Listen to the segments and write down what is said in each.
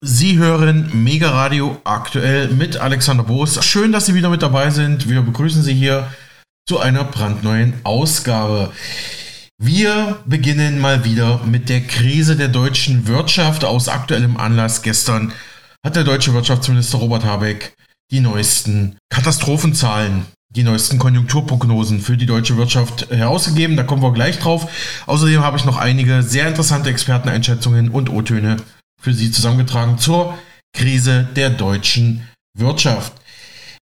Sie hören Mega Radio aktuell mit Alexander Boos. Schön, dass Sie wieder mit dabei sind. Wir begrüßen Sie hier zu einer brandneuen Ausgabe. Wir beginnen mal wieder mit der Krise der deutschen Wirtschaft aus aktuellem Anlass. Gestern hat der deutsche Wirtschaftsminister Robert Habeck die neuesten Katastrophenzahlen, die neuesten Konjunkturprognosen für die deutsche Wirtschaft herausgegeben. Da kommen wir gleich drauf. Außerdem habe ich noch einige sehr interessante Experteneinschätzungen und O-Töne für Sie zusammengetragen zur Krise der deutschen Wirtschaft.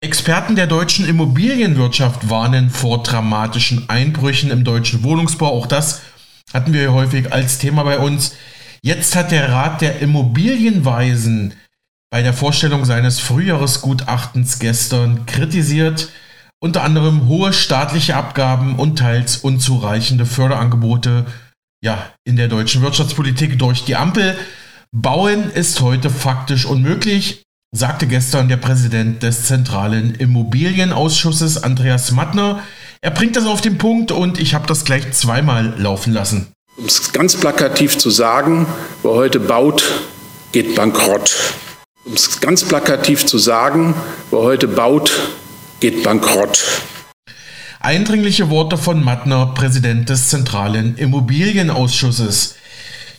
Experten der deutschen Immobilienwirtschaft warnen vor dramatischen Einbrüchen im deutschen Wohnungsbau. Auch das hatten wir häufig als Thema bei uns. Jetzt hat der Rat der Immobilienweisen bei der Vorstellung seines Frühjahresgutachtens gestern kritisiert, unter anderem hohe staatliche Abgaben und teils unzureichende Förderangebote ja, in der deutschen Wirtschaftspolitik durch die Ampel. Bauen ist heute faktisch unmöglich, sagte gestern der Präsident des Zentralen Immobilienausschusses Andreas Mattner. Er bringt das auf den Punkt und ich habe das gleich zweimal laufen lassen. Um es ganz plakativ zu sagen, wer heute baut, geht bankrott. Um es ganz plakativ zu sagen, wer heute baut, geht bankrott. Eindringliche Worte von Mattner, Präsident des Zentralen Immobilienausschusses.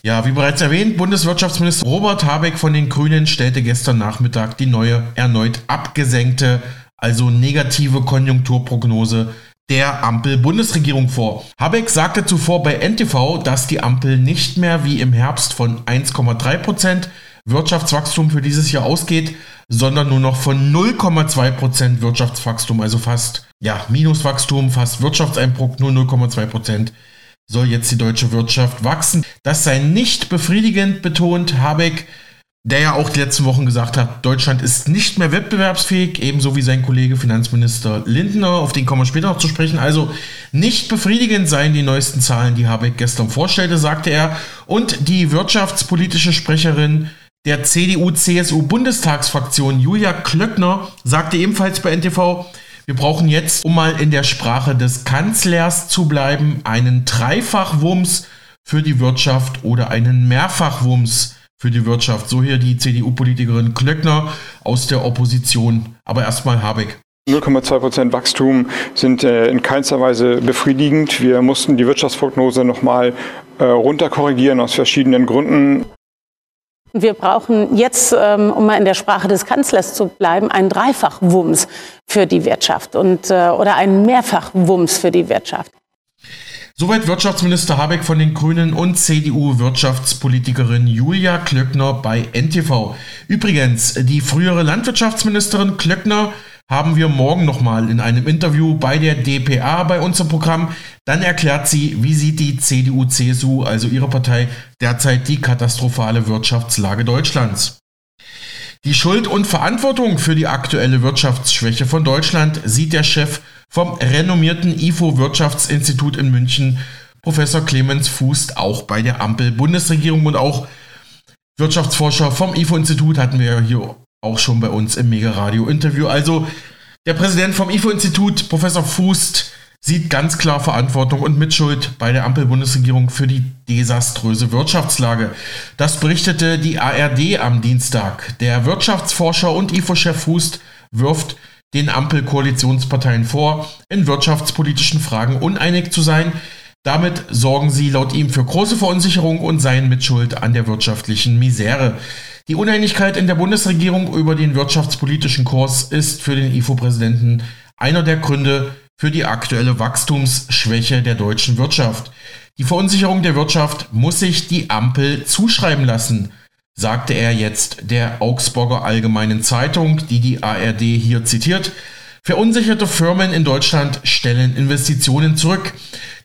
Ja, wie bereits erwähnt, Bundeswirtschaftsminister Robert Habeck von den Grünen stellte gestern Nachmittag die neue, erneut abgesenkte, also negative Konjunkturprognose der Ampel-Bundesregierung vor. Habeck sagte zuvor bei NTV, dass die Ampel nicht mehr wie im Herbst von 1,3 Prozent Wirtschaftswachstum für dieses Jahr ausgeht, sondern nur noch von 0,2 Prozent Wirtschaftswachstum, also fast, ja, Minuswachstum, fast Wirtschaftseinbruch, nur 0,2 Prozent soll jetzt die deutsche Wirtschaft wachsen. Das sei nicht befriedigend, betont Habeck, der ja auch die letzten Wochen gesagt hat, Deutschland ist nicht mehr wettbewerbsfähig, ebenso wie sein Kollege Finanzminister Lindner, auf den kommen wir später noch zu sprechen. Also nicht befriedigend seien die neuesten Zahlen, die Habeck gestern vorstellte, sagte er. Und die wirtschaftspolitische Sprecherin der CDU-CSU-Bundestagsfraktion Julia Klöckner sagte ebenfalls bei NTV, wir brauchen jetzt, um mal in der Sprache des Kanzlers zu bleiben, einen Dreifachwumms für die Wirtschaft oder einen Mehrfachwumms für die Wirtschaft. So hier die CDU-Politikerin Klöckner aus der Opposition. Aber erstmal Habeck. 0,2 Prozent Wachstum sind äh, in keinster Weise befriedigend. Wir mussten die Wirtschaftsprognose nochmal äh, runterkorrigieren aus verschiedenen Gründen. Wir brauchen jetzt, ähm, um mal in der Sprache des Kanzlers zu bleiben, einen Dreifachwumms für die Wirtschaft und, äh, oder einen Mehrfachwumms für die Wirtschaft. Soweit Wirtschaftsminister Habeck von den Grünen und CDU-Wirtschaftspolitikerin Julia Klöckner bei NTV. Übrigens, die frühere Landwirtschaftsministerin Klöckner haben wir morgen nochmal in einem Interview bei der DPA bei uns im Programm. Dann erklärt sie, wie sieht die CDU-CSU, also ihre Partei, derzeit die katastrophale Wirtschaftslage Deutschlands. Die Schuld und Verantwortung für die aktuelle Wirtschaftsschwäche von Deutschland sieht der Chef vom renommierten IFO Wirtschaftsinstitut in München, Professor Clemens Fußt, auch bei der Ampel-Bundesregierung und auch Wirtschaftsforscher vom IFO-Institut hatten wir hier auch schon bei uns im Mega-Radio-Interview. Also der Präsident vom IFO-Institut, Professor Fußt, sieht ganz klar Verantwortung und Mitschuld bei der Ampel-Bundesregierung für die desaströse Wirtschaftslage. Das berichtete die ARD am Dienstag. Der Wirtschaftsforscher und IFO-Chef Fußt wirft den Ampel-Koalitionsparteien vor, in wirtschaftspolitischen Fragen uneinig zu sein. Damit sorgen sie laut ihm für große Verunsicherung und seien Mitschuld an der wirtschaftlichen Misere. Die Uneinigkeit in der Bundesregierung über den wirtschaftspolitischen Kurs ist für den IFO-Präsidenten einer der Gründe für die aktuelle Wachstumsschwäche der deutschen Wirtschaft. Die Verunsicherung der Wirtschaft muss sich die Ampel zuschreiben lassen, sagte er jetzt der Augsburger Allgemeinen Zeitung, die die ARD hier zitiert. Verunsicherte Firmen in Deutschland stellen Investitionen zurück.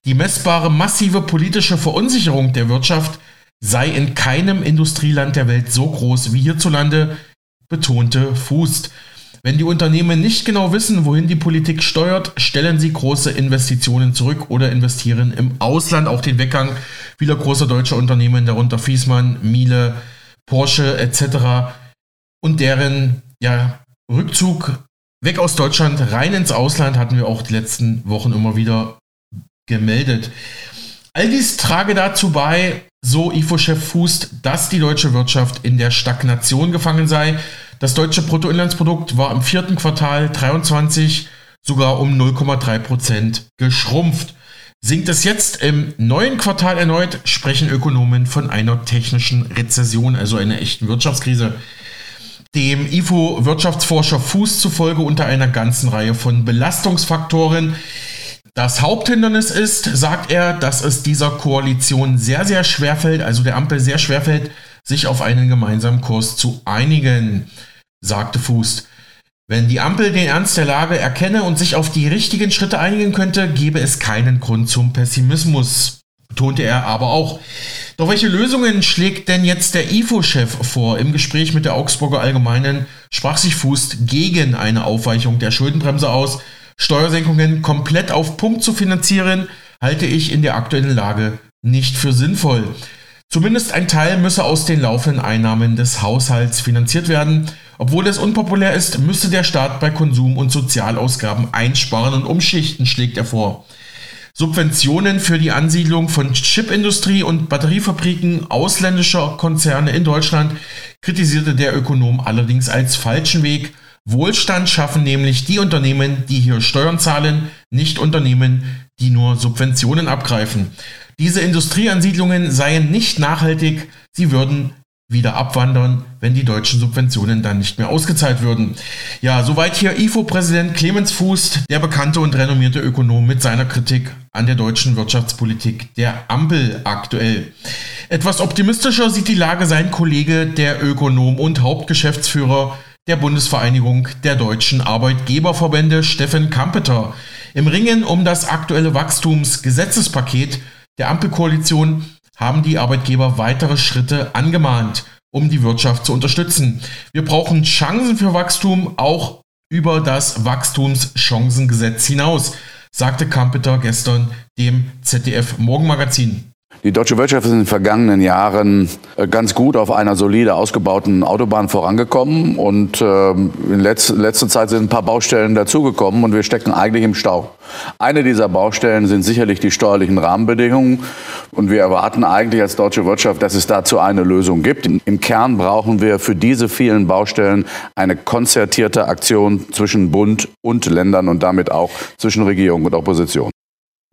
Die messbare massive politische Verunsicherung der Wirtschaft sei in keinem Industrieland der Welt so groß wie hierzulande, betonte Fußt. Wenn die Unternehmen nicht genau wissen, wohin die Politik steuert, stellen sie große Investitionen zurück oder investieren im Ausland. Auch den Weggang vieler großer deutscher Unternehmen, darunter Fiesmann, Miele, Porsche etc. und deren ja, Rückzug weg aus Deutschland rein ins Ausland hatten wir auch die letzten Wochen immer wieder gemeldet. All dies trage dazu bei, so IFO-Chef Fußt, dass die deutsche Wirtschaft in der Stagnation gefangen sei. Das deutsche Bruttoinlandsprodukt war im vierten Quartal 23 sogar um 0,3 Prozent geschrumpft. Sinkt es jetzt im neuen Quartal erneut, sprechen Ökonomen von einer technischen Rezession, also einer echten Wirtschaftskrise. Dem IFO-Wirtschaftsforscher Fuß zufolge unter einer ganzen Reihe von Belastungsfaktoren. Das Haupthindernis ist, sagt er, dass es dieser Koalition sehr, sehr schwerfällt, also der Ampel sehr schwerfällt, sich auf einen gemeinsamen Kurs zu einigen, sagte Fuß. Wenn die Ampel den Ernst der Lage erkenne und sich auf die richtigen Schritte einigen könnte, gäbe es keinen Grund zum Pessimismus, betonte er aber auch. Doch welche Lösungen schlägt denn jetzt der IFO-Chef vor? Im Gespräch mit der Augsburger Allgemeinen sprach sich Fuß gegen eine Aufweichung der Schuldenbremse aus. Steuersenkungen komplett auf Punkt zu finanzieren, halte ich in der aktuellen Lage nicht für sinnvoll. Zumindest ein Teil müsse aus den laufenden Einnahmen des Haushalts finanziert werden. Obwohl es unpopulär ist, müsste der Staat bei Konsum- und Sozialausgaben einsparen und umschichten, schlägt er vor. Subventionen für die Ansiedlung von Chipindustrie und Batteriefabriken ausländischer Konzerne in Deutschland kritisierte der Ökonom allerdings als falschen Weg. Wohlstand schaffen nämlich die Unternehmen, die hier Steuern zahlen, nicht Unternehmen, die nur Subventionen abgreifen. Diese Industrieansiedlungen seien nicht nachhaltig, sie würden wieder abwandern, wenn die deutschen Subventionen dann nicht mehr ausgezahlt würden. Ja, soweit hier IFO-Präsident Clemens Fuß, der bekannte und renommierte Ökonom mit seiner Kritik an der deutschen Wirtschaftspolitik der Ampel aktuell. Etwas optimistischer sieht die Lage sein Kollege, der Ökonom und Hauptgeschäftsführer der Bundesvereinigung der deutschen Arbeitgeberverbände Steffen Kampeter. Im Ringen um das aktuelle Wachstumsgesetzespaket der Ampelkoalition haben die Arbeitgeber weitere Schritte angemahnt, um die Wirtschaft zu unterstützen. Wir brauchen Chancen für Wachstum auch über das Wachstumschancengesetz hinaus, sagte Kampeter gestern dem ZDF Morgenmagazin. Die deutsche Wirtschaft ist in den vergangenen Jahren äh, ganz gut auf einer solide ausgebauten Autobahn vorangekommen und ähm, in letzter Zeit sind ein paar Baustellen dazugekommen und wir stecken eigentlich im Stau. Eine dieser Baustellen sind sicherlich die steuerlichen Rahmenbedingungen und wir erwarten eigentlich als deutsche Wirtschaft, dass es dazu eine Lösung gibt. Im Kern brauchen wir für diese vielen Baustellen eine konzertierte Aktion zwischen Bund und Ländern und damit auch zwischen Regierung und Opposition.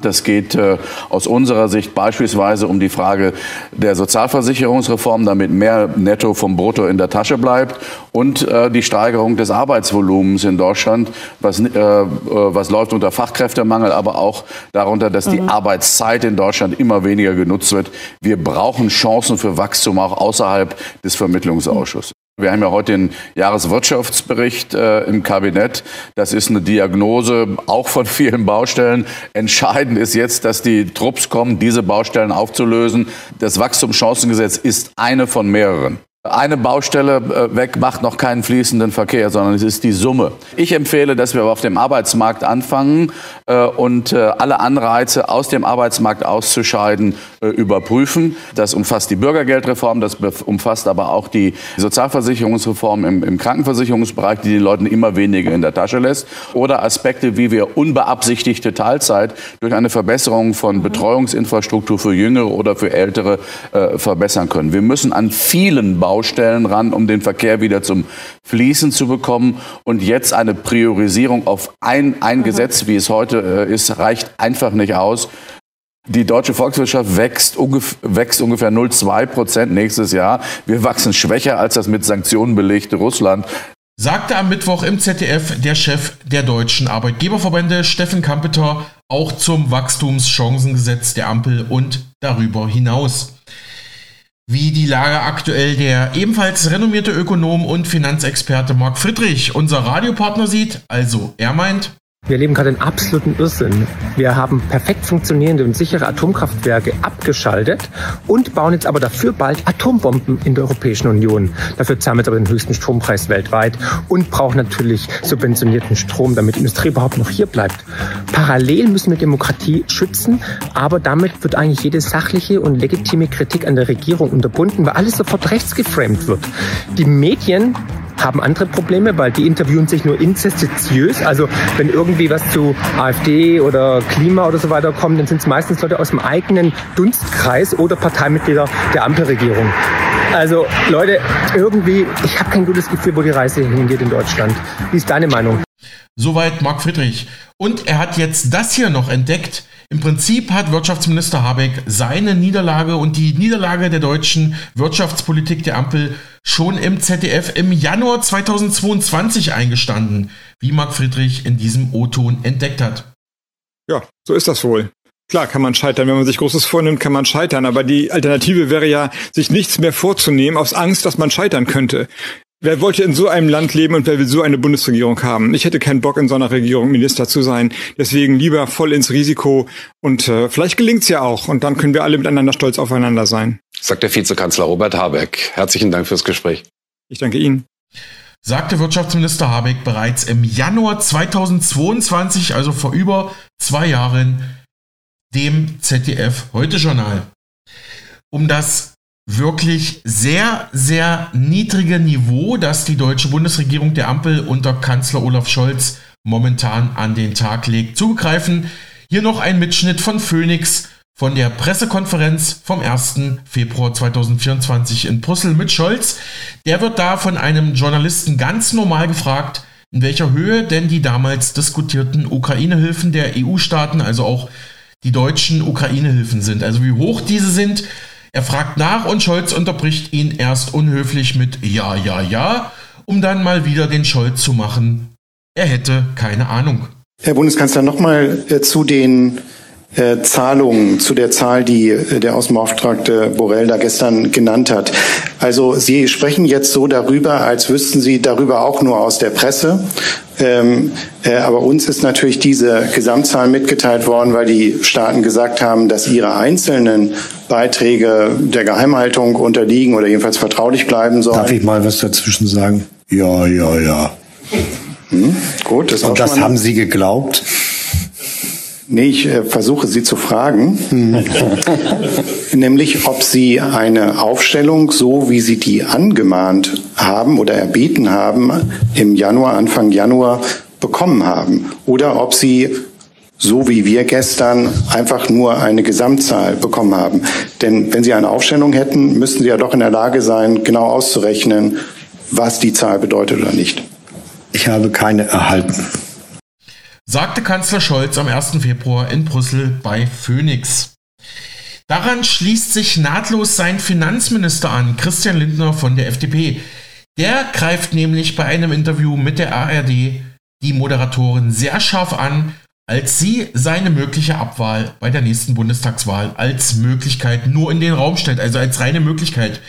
Das geht äh, aus unserer Sicht beispielsweise um die Frage der Sozialversicherungsreform, damit mehr Netto vom Brutto in der Tasche bleibt und äh, die Steigerung des Arbeitsvolumens in Deutschland, was, äh, äh was läuft unter Fachkräftemangel, aber auch darunter, dass mhm. die Arbeitszeit in Deutschland immer weniger genutzt wird. Wir brauchen Chancen für Wachstum auch außerhalb des Vermittlungsausschusses. Wir haben ja heute den Jahreswirtschaftsbericht äh, im Kabinett. Das ist eine Diagnose auch von vielen Baustellen. Entscheidend ist jetzt, dass die Trupps kommen, diese Baustellen aufzulösen. Das Wachstumschancengesetz ist eine von mehreren. Eine Baustelle äh, weg macht noch keinen fließenden Verkehr, sondern es ist die Summe. Ich empfehle, dass wir auf dem Arbeitsmarkt anfangen äh, und äh, alle Anreize aus dem Arbeitsmarkt auszuscheiden überprüfen. Das umfasst die Bürgergeldreform, das umfasst aber auch die Sozialversicherungsreform im, im Krankenversicherungsbereich, die den Leuten immer weniger in der Tasche lässt. Oder Aspekte, wie wir unbeabsichtigte Teilzeit durch eine Verbesserung von Betreuungsinfrastruktur für Jüngere oder für Ältere verbessern können. Wir müssen an vielen Baustellen Baustellen ran, um den Verkehr wieder zum Fließen zu bekommen. Und jetzt eine Priorisierung auf ein, ein Gesetz, wie es heute äh, ist, reicht einfach nicht aus. Die deutsche Volkswirtschaft wächst, ungef wächst ungefähr 0,2 Prozent nächstes Jahr. Wir wachsen schwächer als das mit Sanktionen belegte Russland. Sagte am Mittwoch im ZDF der Chef der deutschen Arbeitgeberverbände Steffen Kampeter auch zum Wachstumschancengesetz der Ampel und darüber hinaus wie die Lage aktuell der ebenfalls renommierte Ökonom und Finanzexperte Marc Friedrich, unser Radiopartner, sieht. Also er meint, wir erleben gerade einen absoluten Irrsinn. Wir haben perfekt funktionierende und sichere Atomkraftwerke abgeschaltet und bauen jetzt aber dafür bald Atombomben in der Europäischen Union. Dafür zahlen wir jetzt aber den höchsten Strompreis weltweit und brauchen natürlich subventionierten Strom, damit die Industrie überhaupt noch hier bleibt. Parallel müssen wir Demokratie schützen, aber damit wird eigentlich jede sachliche und legitime Kritik an der Regierung unterbunden, weil alles sofort rechts geframed wird. Die Medien haben andere Probleme, weil die interviewen sich nur inzestiziös. Also wenn irgendwie was zu AfD oder Klima oder so weiter kommt, dann sind es meistens Leute aus dem eigenen Dunstkreis oder Parteimitglieder der Ampelregierung. Also Leute, irgendwie, ich habe kein gutes Gefühl, wo die Reise hingeht in Deutschland. Wie ist deine Meinung? Soweit Marc Friedrich. Und er hat jetzt das hier noch entdeckt. Im Prinzip hat Wirtschaftsminister Habeck seine Niederlage und die Niederlage der deutschen Wirtschaftspolitik der Ampel schon im ZDF im Januar 2022 eingestanden, wie Marc Friedrich in diesem O-Ton entdeckt hat. Ja, so ist das wohl. Klar kann man scheitern. Wenn man sich Großes vornimmt, kann man scheitern. Aber die Alternative wäre ja, sich nichts mehr vorzunehmen aus Angst, dass man scheitern könnte. Wer wollte in so einem Land leben und wer will so eine Bundesregierung haben? Ich hätte keinen Bock, in so einer Regierung Minister zu sein. Deswegen lieber voll ins Risiko und äh, vielleicht gelingt's ja auch und dann können wir alle miteinander stolz aufeinander sein. Sagt der Vizekanzler Robert Habeck. Herzlichen Dank fürs Gespräch. Ich danke Ihnen. Sagte Wirtschaftsminister Habeck bereits im Januar 2022, also vor über zwei Jahren, dem ZDF Heute Journal. Um das wirklich sehr, sehr niedrige Niveau, das die deutsche Bundesregierung der Ampel unter Kanzler Olaf Scholz momentan an den Tag legt, zugreifen. Hier noch ein Mitschnitt von Phoenix von der Pressekonferenz vom 1. Februar 2024 in Brüssel mit Scholz. Der wird da von einem Journalisten ganz normal gefragt, in welcher Höhe denn die damals diskutierten Ukraine-Hilfen der EU-Staaten, also auch die deutschen Ukraine-Hilfen sind. Also wie hoch diese sind, er fragt nach und Scholz unterbricht ihn erst unhöflich mit Ja, ja, ja, um dann mal wieder den Scholz zu machen. Er hätte keine Ahnung. Herr Bundeskanzler, nochmal äh, zu den äh, Zahlungen, zu der Zahl, die äh, der Außenbeauftragte Borrell da gestern genannt hat. Also Sie sprechen jetzt so darüber, als wüssten Sie darüber auch nur aus der Presse. Ähm, äh, aber uns ist natürlich diese Gesamtzahl mitgeteilt worden, weil die Staaten gesagt haben, dass ihre einzelnen Beiträge der Geheimhaltung unterliegen oder jedenfalls vertraulich bleiben sollen. Darf ich mal was dazwischen sagen? Ja, ja, ja. Hm, gut, das, Und das haben Sie geglaubt? Nee, ich äh, versuche Sie zu fragen, hm. nämlich ob Sie eine Aufstellung, so wie Sie die angemahnt haben oder erbeten haben, im Januar, Anfang Januar bekommen haben, oder ob Sie so wie wir gestern einfach nur eine Gesamtzahl bekommen haben. Denn wenn Sie eine Aufstellung hätten, müssten Sie ja doch in der Lage sein, genau auszurechnen, was die Zahl bedeutet oder nicht. Ich habe keine erhalten sagte Kanzler Scholz am 1. Februar in Brüssel bei Phoenix. Daran schließt sich nahtlos sein Finanzminister an, Christian Lindner von der FDP. Der greift nämlich bei einem Interview mit der ARD die Moderatorin sehr scharf an, als sie seine mögliche Abwahl bei der nächsten Bundestagswahl als Möglichkeit nur in den Raum stellt, also als reine Möglichkeit.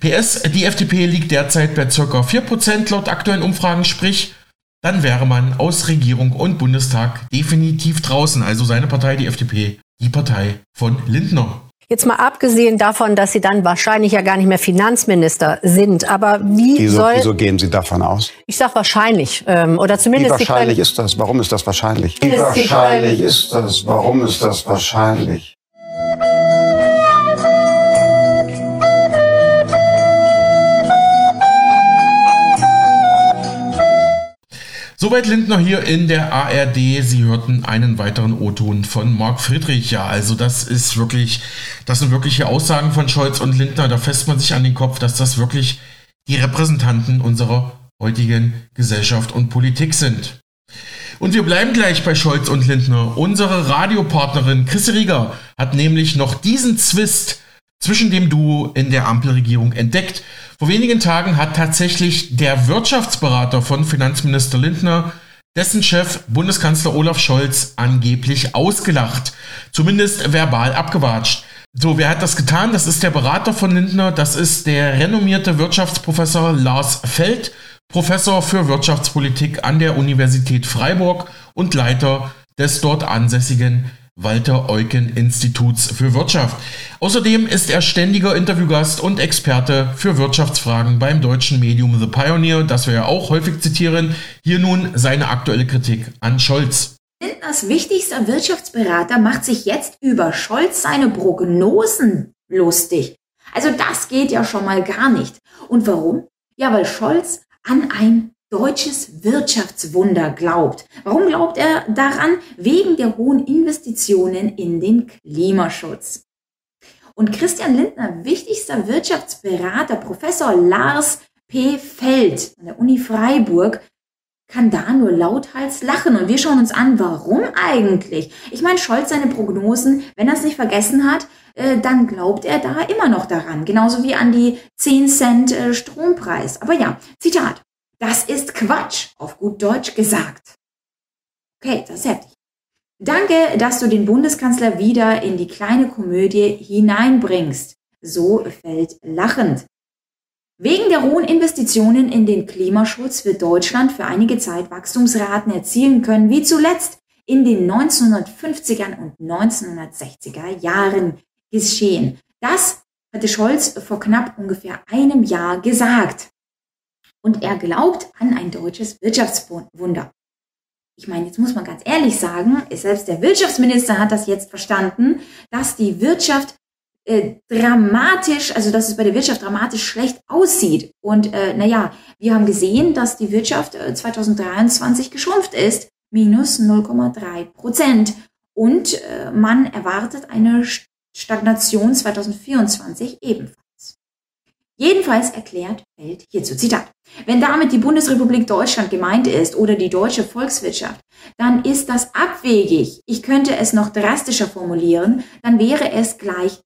PS, die FDP liegt derzeit bei ca. 4% laut aktuellen Umfragen, sprich dann wäre man aus Regierung und Bundestag definitiv draußen. Also seine Partei, die FDP, die Partei von Lindner. Jetzt mal abgesehen davon, dass Sie dann wahrscheinlich ja gar nicht mehr Finanzminister sind. Aber wie wieso, soll... Wieso gehen Sie davon aus? Ich sage wahrscheinlich. Ähm, oder zumindest... Wie wahrscheinlich ist das? Warum ist das wahrscheinlich? Wie wahrscheinlich ist das? Warum ist das wahrscheinlich? Soweit Lindner hier in der ARD. Sie hörten einen weiteren O-Ton von Marc Friedrich. Ja, also das ist wirklich, das sind wirkliche Aussagen von Scholz und Lindner. Da fässt man sich an den Kopf, dass das wirklich die Repräsentanten unserer heutigen Gesellschaft und Politik sind. Und wir bleiben gleich bei Scholz und Lindner. Unsere Radiopartnerin Chris Rieger hat nämlich noch diesen Zwist zwischen dem Duo in der Ampelregierung entdeckt. Vor wenigen Tagen hat tatsächlich der Wirtschaftsberater von Finanzminister Lindner dessen Chef Bundeskanzler Olaf Scholz angeblich ausgelacht, zumindest verbal abgewatscht. So, wer hat das getan? Das ist der Berater von Lindner, das ist der renommierte Wirtschaftsprofessor Lars Feld, Professor für Wirtschaftspolitik an der Universität Freiburg und Leiter des dort ansässigen Walter-Eucken-Instituts für Wirtschaft. Außerdem ist er ständiger Interviewgast und Experte für Wirtschaftsfragen beim deutschen Medium The Pioneer, das wir ja auch häufig zitieren. Hier nun seine aktuelle Kritik an Scholz. Lindners wichtigster Wirtschaftsberater macht sich jetzt über Scholz seine Prognosen lustig. Also das geht ja schon mal gar nicht. Und warum? Ja, weil Scholz an ein deutsches Wirtschaftswunder glaubt. Warum glaubt er daran? Wegen der hohen Investitionen in den Klimaschutz. Und Christian Lindner, wichtigster Wirtschaftsberater, Professor Lars P. Feld an der Uni Freiburg, kann da nur lauthals lachen. Und wir schauen uns an, warum eigentlich? Ich meine, Scholz seine Prognosen, wenn er es nicht vergessen hat, äh, dann glaubt er da immer noch daran. Genauso wie an die 10 Cent äh, Strompreis. Aber ja, Zitat. Das ist Quatsch, auf gut Deutsch gesagt. Okay, das ist heftig. Danke, dass du den Bundeskanzler wieder in die kleine Komödie hineinbringst. So fällt lachend. Wegen der hohen Investitionen in den Klimaschutz wird Deutschland für einige Zeit Wachstumsraten erzielen können, wie zuletzt in den 1950er und 1960er Jahren geschehen. Das hatte Scholz vor knapp ungefähr einem Jahr gesagt. Und er glaubt an ein deutsches Wirtschaftswunder. Ich meine, jetzt muss man ganz ehrlich sagen, selbst der Wirtschaftsminister hat das jetzt verstanden, dass die Wirtschaft äh, dramatisch, also dass es bei der Wirtschaft dramatisch schlecht aussieht. Und äh, naja, wir haben gesehen, dass die Wirtschaft äh, 2023 geschrumpft ist, minus 0,3 Prozent. Und äh, man erwartet eine Stagnation 2024 ebenfalls. Jedenfalls erklärt Feld hierzu Zitat. Wenn damit die Bundesrepublik Deutschland gemeint ist oder die deutsche Volkswirtschaft, dann ist das abwegig. Ich könnte es noch drastischer formulieren, dann wäre es gleich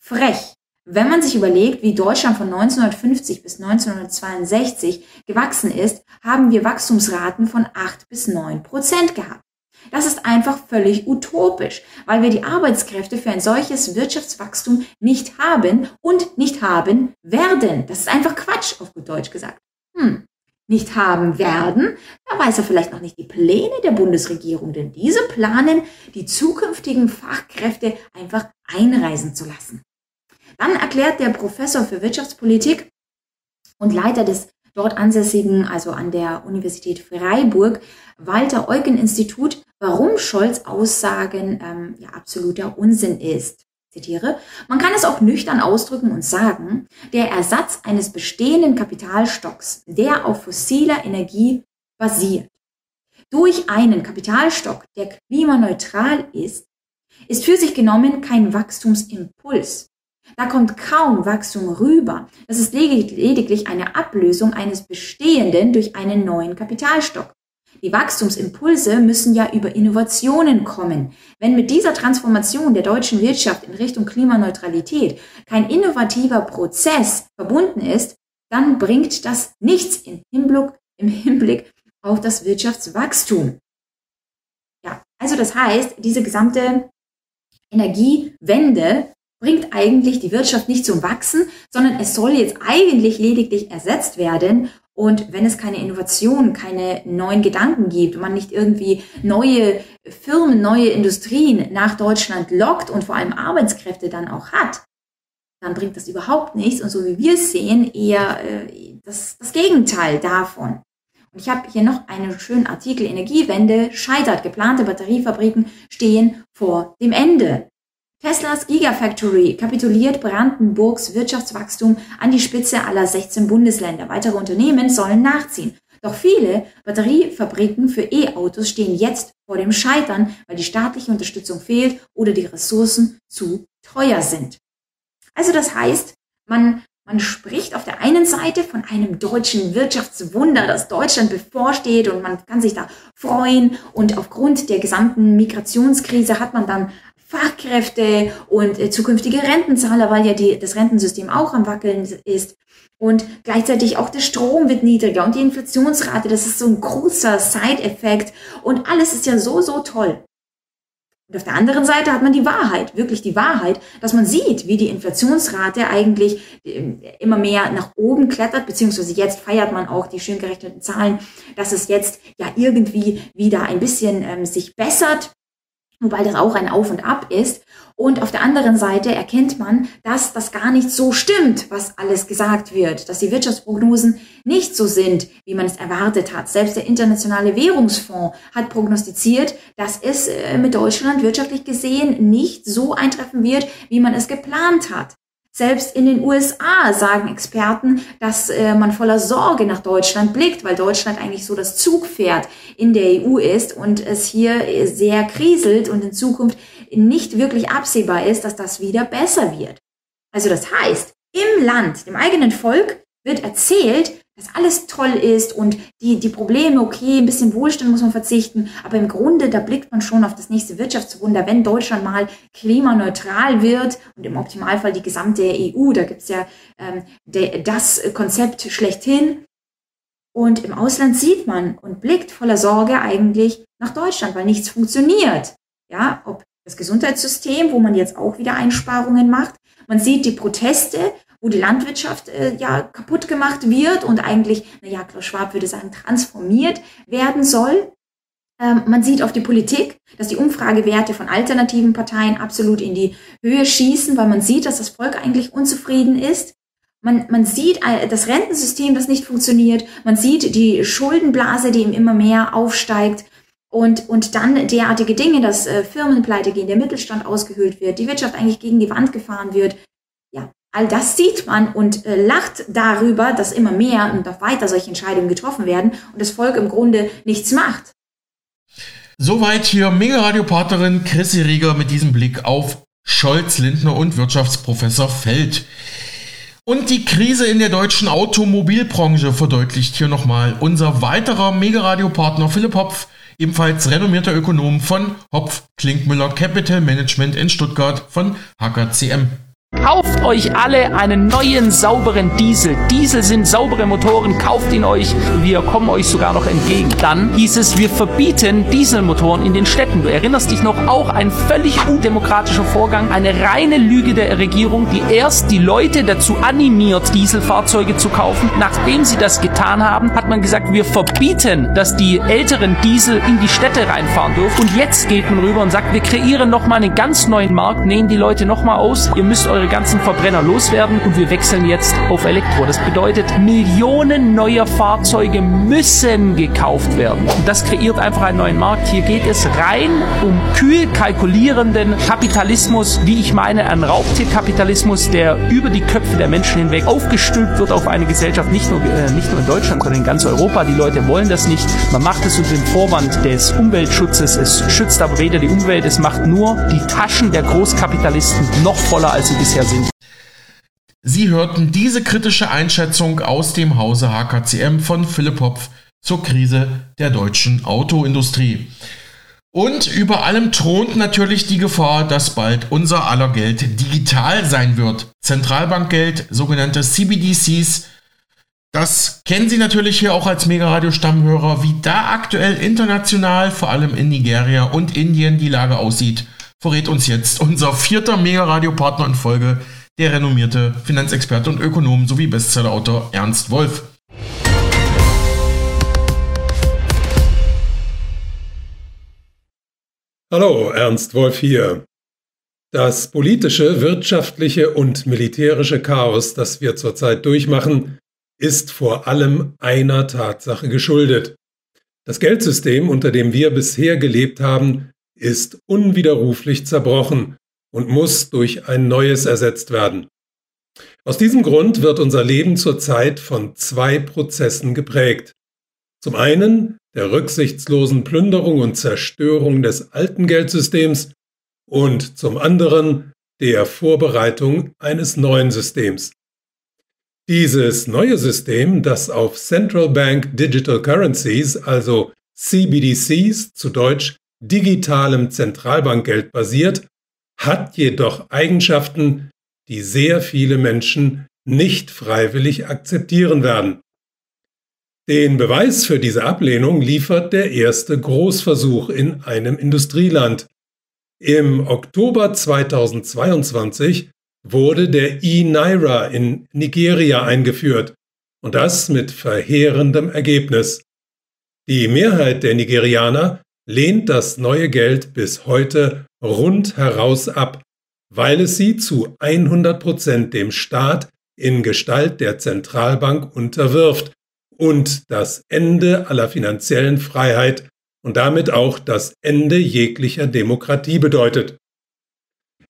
frech. Wenn man sich überlegt, wie Deutschland von 1950 bis 1962 gewachsen ist, haben wir Wachstumsraten von 8 bis 9 Prozent gehabt. Das ist einfach völlig utopisch, weil wir die Arbeitskräfte für ein solches Wirtschaftswachstum nicht haben und nicht haben werden. Das ist einfach Quatsch, auf gut Deutsch gesagt. Hm. Nicht haben werden, da weiß er vielleicht noch nicht die Pläne der Bundesregierung, denn diese planen, die zukünftigen Fachkräfte einfach einreisen zu lassen. Dann erklärt der Professor für Wirtschaftspolitik und Leiter des dort ansässigen, also an der Universität Freiburg, Walter Eugen Institut, warum Scholz Aussagen ähm, ja, absoluter Unsinn ist. Zitiere, man kann es auch nüchtern ausdrücken und sagen, der Ersatz eines bestehenden Kapitalstocks, der auf fossiler Energie basiert, durch einen Kapitalstock, der klimaneutral ist, ist für sich genommen kein Wachstumsimpuls, da kommt kaum Wachstum rüber. Das ist lediglich eine Ablösung eines bestehenden durch einen neuen Kapitalstock. Die Wachstumsimpulse müssen ja über Innovationen kommen. Wenn mit dieser Transformation der deutschen Wirtschaft in Richtung Klimaneutralität kein innovativer Prozess verbunden ist, dann bringt das nichts im Hinblick, im Hinblick auf das Wirtschaftswachstum. Ja, also das heißt, diese gesamte Energiewende bringt eigentlich die Wirtschaft nicht zum Wachsen, sondern es soll jetzt eigentlich lediglich ersetzt werden. Und wenn es keine Innovationen, keine neuen Gedanken gibt, man nicht irgendwie neue Firmen, neue Industrien nach Deutschland lockt und vor allem Arbeitskräfte dann auch hat, dann bringt das überhaupt nichts. Und so wie wir es sehen, eher äh, das, das Gegenteil davon. Und ich habe hier noch einen schönen Artikel, Energiewende scheitert, geplante Batteriefabriken stehen vor dem Ende. Teslas Gigafactory kapituliert Brandenburgs Wirtschaftswachstum an die Spitze aller 16 Bundesländer. Weitere Unternehmen sollen nachziehen. Doch viele Batteriefabriken für E-Autos stehen jetzt vor dem Scheitern, weil die staatliche Unterstützung fehlt oder die Ressourcen zu teuer sind. Also das heißt, man, man spricht auf der einen Seite von einem deutschen Wirtschaftswunder, das Deutschland bevorsteht und man kann sich da freuen und aufgrund der gesamten Migrationskrise hat man dann Fachkräfte und äh, zukünftige Rentenzahler, weil ja die, das Rentensystem auch am Wackeln ist. Und gleichzeitig auch der Strom wird niedriger und die Inflationsrate, das ist so ein großer Side-Effekt. Und alles ist ja so, so toll. Und auf der anderen Seite hat man die Wahrheit, wirklich die Wahrheit, dass man sieht, wie die Inflationsrate eigentlich ähm, immer mehr nach oben klettert, beziehungsweise jetzt feiert man auch die schön gerechneten Zahlen, dass es jetzt ja irgendwie wieder ein bisschen ähm, sich bessert wobei das auch ein Auf und Ab ist. Und auf der anderen Seite erkennt man, dass das gar nicht so stimmt, was alles gesagt wird, dass die Wirtschaftsprognosen nicht so sind, wie man es erwartet hat. Selbst der Internationale Währungsfonds hat prognostiziert, dass es äh, mit Deutschland wirtschaftlich gesehen nicht so eintreffen wird, wie man es geplant hat. Selbst in den USA sagen Experten, dass äh, man voller Sorge nach Deutschland blickt, weil Deutschland eigentlich so das Zugpferd in der EU ist und es hier äh, sehr kriselt und in Zukunft nicht wirklich absehbar ist, dass das wieder besser wird. Also das heißt, im Land, dem eigenen Volk, wird erzählt, dass alles toll ist und die, die Probleme, okay, ein bisschen Wohlstand muss man verzichten, aber im Grunde, da blickt man schon auf das nächste Wirtschaftswunder, wenn Deutschland mal klimaneutral wird und im Optimalfall die gesamte EU, da gibt's ja ähm, de, das Konzept schlechthin. Und im Ausland sieht man und blickt voller Sorge eigentlich nach Deutschland, weil nichts funktioniert. Ja, ob das Gesundheitssystem, wo man jetzt auch wieder Einsparungen macht. Man sieht die Proteste wo die Landwirtschaft äh, ja kaputt gemacht wird und eigentlich, naja, Klaus Schwab würde sagen, transformiert werden soll. Ähm, man sieht auf die Politik, dass die Umfragewerte von alternativen Parteien absolut in die Höhe schießen, weil man sieht, dass das Volk eigentlich unzufrieden ist. Man, man sieht äh, das Rentensystem, das nicht funktioniert. Man sieht die Schuldenblase, die ihm immer mehr aufsteigt. Und, und dann derartige Dinge, dass äh, Firmen pleite gehen, der Mittelstand ausgehöhlt wird, die Wirtschaft eigentlich gegen die Wand gefahren wird. All das sieht man und äh, lacht darüber, dass immer mehr und noch weiter solche Entscheidungen getroffen werden und das Volk im Grunde nichts macht. Soweit hier Mega-Radio-Partnerin Chrissy Rieger mit diesem Blick auf Scholz, Lindner und Wirtschaftsprofessor Feld. Und die Krise in der deutschen Automobilbranche verdeutlicht hier nochmal unser weiterer Mega-Radio-Partner Philipp Hopf, ebenfalls renommierter Ökonom von Hopf Klinkmüller Capital Management in Stuttgart von HKCM. Kauft euch alle einen neuen sauberen Diesel. Diesel sind saubere Motoren, kauft ihn euch. Wir kommen euch sogar noch entgegen. Dann hieß es, wir verbieten Dieselmotoren in den Städten. Du erinnerst dich noch, auch ein völlig undemokratischer Vorgang, eine reine Lüge der Regierung, die erst die Leute dazu animiert, Dieselfahrzeuge zu kaufen. Nachdem sie das getan haben, hat man gesagt, wir verbieten, dass die älteren Diesel in die Städte reinfahren dürfen. Und jetzt geht man rüber und sagt, wir kreieren nochmal einen ganz neuen Markt, nehmen die Leute nochmal aus. Ihr müsst eure ganzen Verbrenner loswerden und wir wechseln jetzt auf Elektro. Das bedeutet, Millionen neuer Fahrzeuge müssen gekauft werden. Und das kreiert einfach einen neuen Markt. Hier geht es rein um kühl kalkulierenden Kapitalismus, wie ich meine, ein Raubtierkapitalismus, der über die Köpfe der Menschen hinweg aufgestülpt wird auf eine Gesellschaft, nicht nur, äh, nicht nur in Deutschland, sondern in ganz Europa. Die Leute wollen das nicht. Man macht es unter dem Vorwand des Umweltschutzes. Es schützt aber weder die Umwelt, es macht nur die Taschen der Großkapitalisten noch voller, als sie bisher sicher sind. Sie hörten diese kritische Einschätzung aus dem Hause HKCM von Philipp Hopf zur Krise der deutschen Autoindustrie. Und über allem thront natürlich die Gefahr, dass bald unser aller Geld digital sein wird. Zentralbankgeld, sogenannte CBDCs. Das kennen Sie natürlich hier auch als Mega-Radio-Stammhörer, wie da aktuell international, vor allem in Nigeria und Indien, die Lage aussieht verrät uns jetzt unser vierter Mega-Radio-Partner in Folge, der renommierte Finanzexperte und Ökonom sowie Bestsellerautor Ernst Wolf. Hallo, Ernst Wolf hier. Das politische, wirtschaftliche und militärische Chaos, das wir zurzeit durchmachen, ist vor allem einer Tatsache geschuldet. Das Geldsystem, unter dem wir bisher gelebt haben, ist unwiderruflich zerbrochen und muss durch ein neues ersetzt werden. Aus diesem Grund wird unser Leben zurzeit von zwei Prozessen geprägt. Zum einen der rücksichtslosen Plünderung und Zerstörung des alten Geldsystems und zum anderen der Vorbereitung eines neuen Systems. Dieses neue System, das auf Central Bank Digital Currencies, also CBDCs zu Deutsch digitalem Zentralbankgeld basiert, hat jedoch Eigenschaften, die sehr viele Menschen nicht freiwillig akzeptieren werden. Den Beweis für diese Ablehnung liefert der erste Großversuch in einem Industrieland. Im Oktober 2022 wurde der E-Naira in Nigeria eingeführt und das mit verheerendem Ergebnis. Die Mehrheit der Nigerianer lehnt das neue Geld bis heute rundheraus ab, weil es sie zu 100 Prozent dem Staat in Gestalt der Zentralbank unterwirft und das Ende aller finanziellen Freiheit und damit auch das Ende jeglicher Demokratie bedeutet.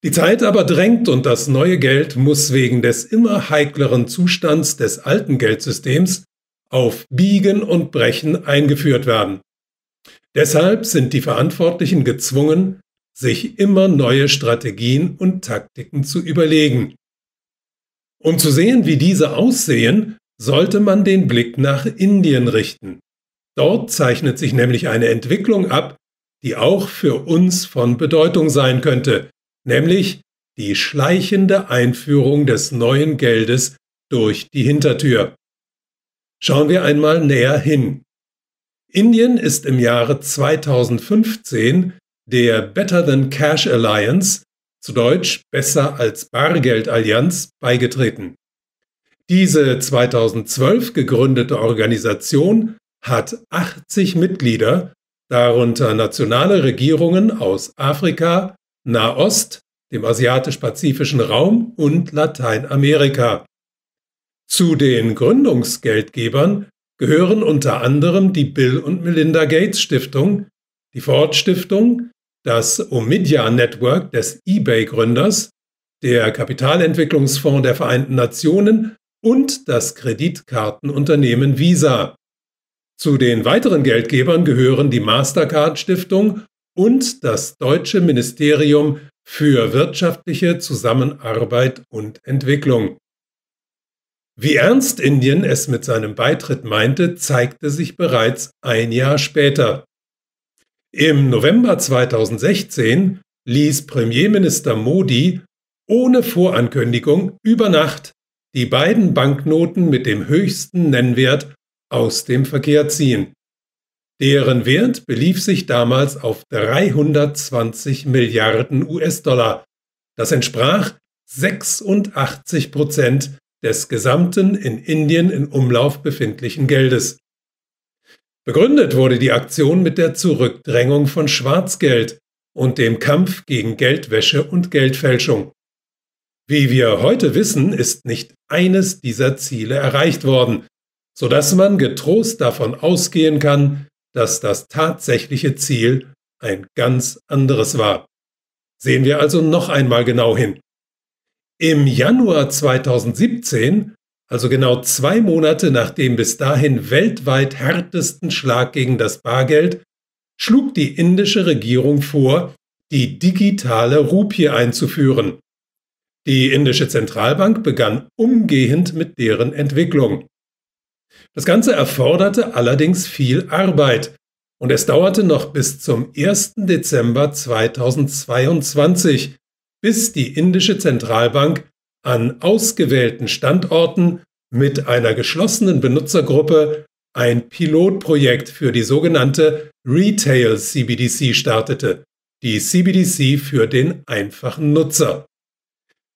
Die Zeit aber drängt und das neue Geld muss wegen des immer heikleren Zustands des alten Geldsystems auf Biegen und Brechen eingeführt werden. Deshalb sind die Verantwortlichen gezwungen, sich immer neue Strategien und Taktiken zu überlegen. Um zu sehen, wie diese aussehen, sollte man den Blick nach Indien richten. Dort zeichnet sich nämlich eine Entwicklung ab, die auch für uns von Bedeutung sein könnte, nämlich die schleichende Einführung des neuen Geldes durch die Hintertür. Schauen wir einmal näher hin. Indien ist im Jahre 2015 der Better Than Cash Alliance, zu Deutsch Besser als Bargeld Allianz, beigetreten. Diese 2012 gegründete Organisation hat 80 Mitglieder, darunter nationale Regierungen aus Afrika, Nahost, dem asiatisch-pazifischen Raum und Lateinamerika. Zu den Gründungsgeldgebern gehören unter anderem die Bill und Melinda Gates Stiftung, die Ford Stiftung, das Omidyar Network des eBay-Gründers, der Kapitalentwicklungsfonds der Vereinten Nationen und das Kreditkartenunternehmen Visa. Zu den weiteren Geldgebern gehören die Mastercard Stiftung und das Deutsche Ministerium für wirtschaftliche Zusammenarbeit und Entwicklung. Wie ernst Indien es mit seinem Beitritt meinte, zeigte sich bereits ein Jahr später. Im November 2016 ließ Premierminister Modi ohne Vorankündigung über Nacht die beiden Banknoten mit dem höchsten Nennwert aus dem Verkehr ziehen. Deren Wert belief sich damals auf 320 Milliarden US-Dollar. Das entsprach 86 Prozent des gesamten in Indien in Umlauf befindlichen Geldes. Begründet wurde die Aktion mit der Zurückdrängung von Schwarzgeld und dem Kampf gegen Geldwäsche und Geldfälschung. Wie wir heute wissen, ist nicht eines dieser Ziele erreicht worden, so dass man getrost davon ausgehen kann, dass das tatsächliche Ziel ein ganz anderes war. Sehen wir also noch einmal genau hin. Im Januar 2017, also genau zwei Monate nach dem bis dahin weltweit härtesten Schlag gegen das Bargeld, schlug die indische Regierung vor, die digitale Rupie einzuführen. Die indische Zentralbank begann umgehend mit deren Entwicklung. Das Ganze erforderte allerdings viel Arbeit und es dauerte noch bis zum 1. Dezember 2022, bis die indische Zentralbank an ausgewählten Standorten mit einer geschlossenen Benutzergruppe ein Pilotprojekt für die sogenannte Retail CBDC startete, die CBDC für den einfachen Nutzer.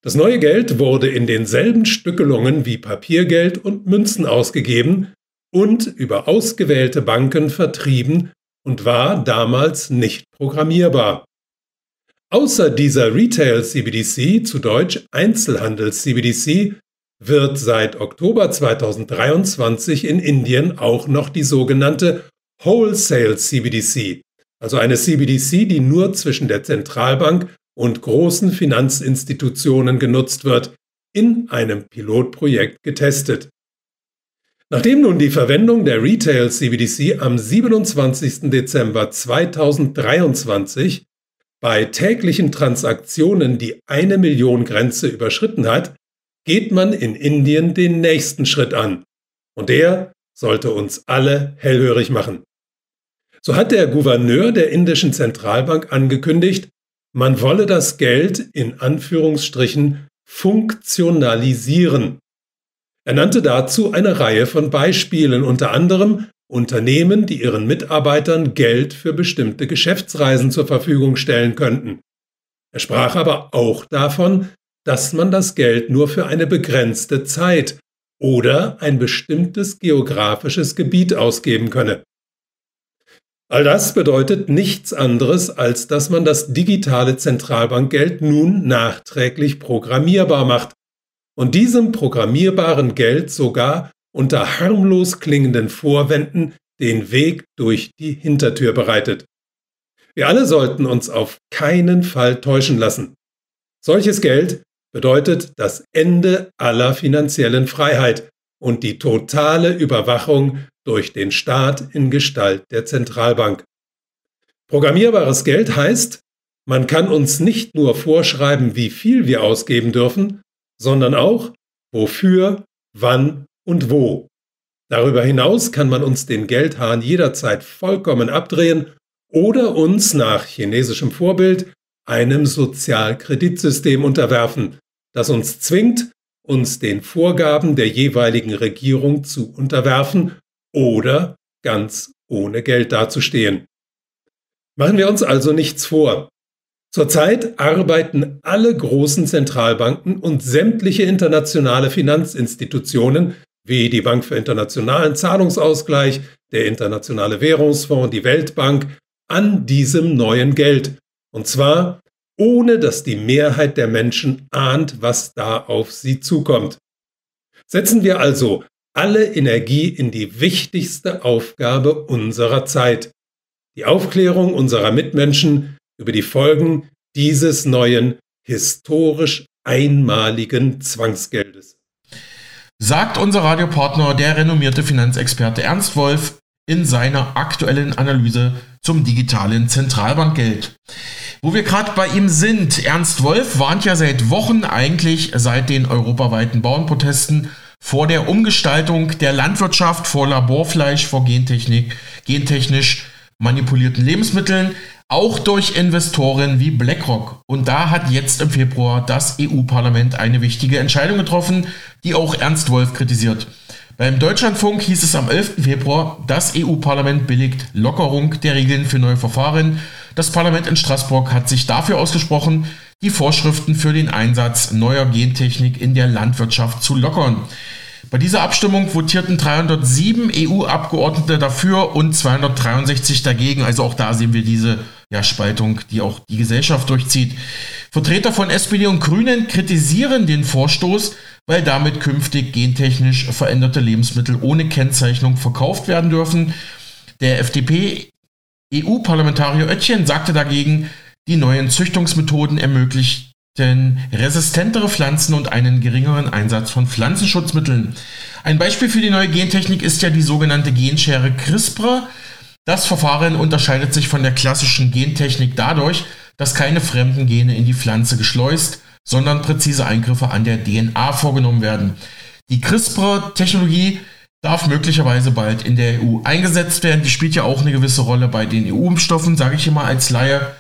Das neue Geld wurde in denselben Stückelungen wie Papiergeld und Münzen ausgegeben und über ausgewählte Banken vertrieben und war damals nicht programmierbar. Außer dieser Retail CBDC, zu Deutsch Einzelhandel CBDC, wird seit Oktober 2023 in Indien auch noch die sogenannte Wholesale CBDC, also eine CBDC, die nur zwischen der Zentralbank und großen Finanzinstitutionen genutzt wird, in einem Pilotprojekt getestet. Nachdem nun die Verwendung der Retail CBDC am 27. Dezember 2023 bei täglichen Transaktionen die eine Million Grenze überschritten hat, geht man in Indien den nächsten Schritt an. Und der sollte uns alle hellhörig machen. So hat der Gouverneur der indischen Zentralbank angekündigt, man wolle das Geld in Anführungsstrichen funktionalisieren. Er nannte dazu eine Reihe von Beispielen, unter anderem Unternehmen, die ihren Mitarbeitern Geld für bestimmte Geschäftsreisen zur Verfügung stellen könnten. Er sprach aber auch davon, dass man das Geld nur für eine begrenzte Zeit oder ein bestimmtes geografisches Gebiet ausgeben könne. All das bedeutet nichts anderes, als dass man das digitale Zentralbankgeld nun nachträglich programmierbar macht und diesem programmierbaren Geld sogar unter harmlos klingenden Vorwänden den Weg durch die Hintertür bereitet. Wir alle sollten uns auf keinen Fall täuschen lassen. Solches Geld bedeutet das Ende aller finanziellen Freiheit und die totale Überwachung durch den Staat in Gestalt der Zentralbank. Programmierbares Geld heißt, man kann uns nicht nur vorschreiben, wie viel wir ausgeben dürfen, sondern auch, wofür, wann und wo. Darüber hinaus kann man uns den Geldhahn jederzeit vollkommen abdrehen oder uns nach chinesischem Vorbild einem Sozialkreditsystem unterwerfen, das uns zwingt, uns den Vorgaben der jeweiligen Regierung zu unterwerfen oder ganz ohne Geld dazustehen. Machen wir uns also nichts vor. Zurzeit arbeiten alle großen Zentralbanken und sämtliche internationale Finanzinstitutionen wie die Bank für internationalen Zahlungsausgleich, der Internationale Währungsfonds, die Weltbank an diesem neuen Geld. Und zwar ohne dass die Mehrheit der Menschen ahnt, was da auf sie zukommt. Setzen wir also alle Energie in die wichtigste Aufgabe unserer Zeit, die Aufklärung unserer Mitmenschen über die Folgen dieses neuen, historisch einmaligen Zwangsgeldes. Sagt unser Radiopartner, der renommierte Finanzexperte Ernst Wolf, in seiner aktuellen Analyse zum digitalen Zentralbankgeld. Wo wir gerade bei ihm sind, Ernst Wolf warnt ja seit Wochen eigentlich seit den europaweiten Bauernprotesten vor der Umgestaltung der Landwirtschaft, vor Laborfleisch, vor Gentechnik, gentechnisch manipulierten Lebensmitteln, auch durch Investoren wie BlackRock. Und da hat jetzt im Februar das EU-Parlament eine wichtige Entscheidung getroffen, die auch Ernst Wolf kritisiert. Beim Deutschlandfunk hieß es am 11. Februar, das EU-Parlament billigt Lockerung der Regeln für neue Verfahren. Das Parlament in Straßburg hat sich dafür ausgesprochen, die Vorschriften für den Einsatz neuer Gentechnik in der Landwirtschaft zu lockern. Bei dieser Abstimmung votierten 307 EU-Abgeordnete dafür und 263 dagegen. Also auch da sehen wir diese ja, Spaltung, die auch die Gesellschaft durchzieht. Vertreter von SPD und Grünen kritisieren den Vorstoß, weil damit künftig gentechnisch veränderte Lebensmittel ohne Kennzeichnung verkauft werden dürfen. Der FDP-EU-Parlamentarier Oetjen sagte dagegen, die neuen Züchtungsmethoden ermöglichten resistentere Pflanzen und einen geringeren Einsatz von Pflanzenschutzmitteln. Ein Beispiel für die neue Gentechnik ist ja die sogenannte Genschere CRISPR. Das Verfahren unterscheidet sich von der klassischen Gentechnik dadurch, dass keine fremden Gene in die Pflanze geschleust, sondern präzise Eingriffe an der DNA vorgenommen werden. Die CRISPR-Technologie darf möglicherweise bald in der EU eingesetzt werden. Die spielt ja auch eine gewisse Rolle bei den EU-Impfstoffen, sage ich immer als Laie.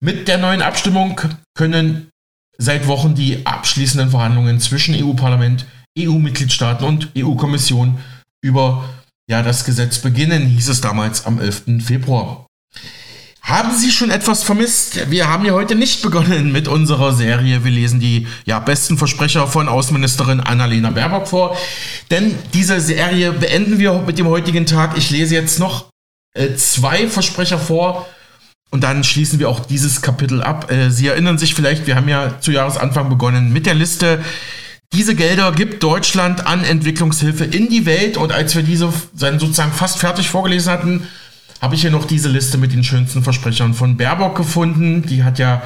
Mit der neuen Abstimmung können seit Wochen die abschließenden Verhandlungen zwischen EU-Parlament, EU-Mitgliedstaaten und EU-Kommission über ja, das Gesetz beginnen, hieß es damals am 11. Februar. Haben Sie schon etwas vermisst? Wir haben ja heute nicht begonnen mit unserer Serie. Wir lesen die ja, besten Versprecher von Außenministerin Annalena Baerbock vor. Denn diese Serie beenden wir mit dem heutigen Tag. Ich lese jetzt noch äh, zwei Versprecher vor und dann schließen wir auch dieses Kapitel ab. Äh, Sie erinnern sich vielleicht, wir haben ja zu Jahresanfang begonnen mit der Liste. Diese Gelder gibt Deutschland an Entwicklungshilfe in die Welt. Und als wir diese dann sozusagen fast fertig vorgelesen hatten, habe ich hier noch diese Liste mit den schönsten Versprechern von Baerbock gefunden. Die hat ja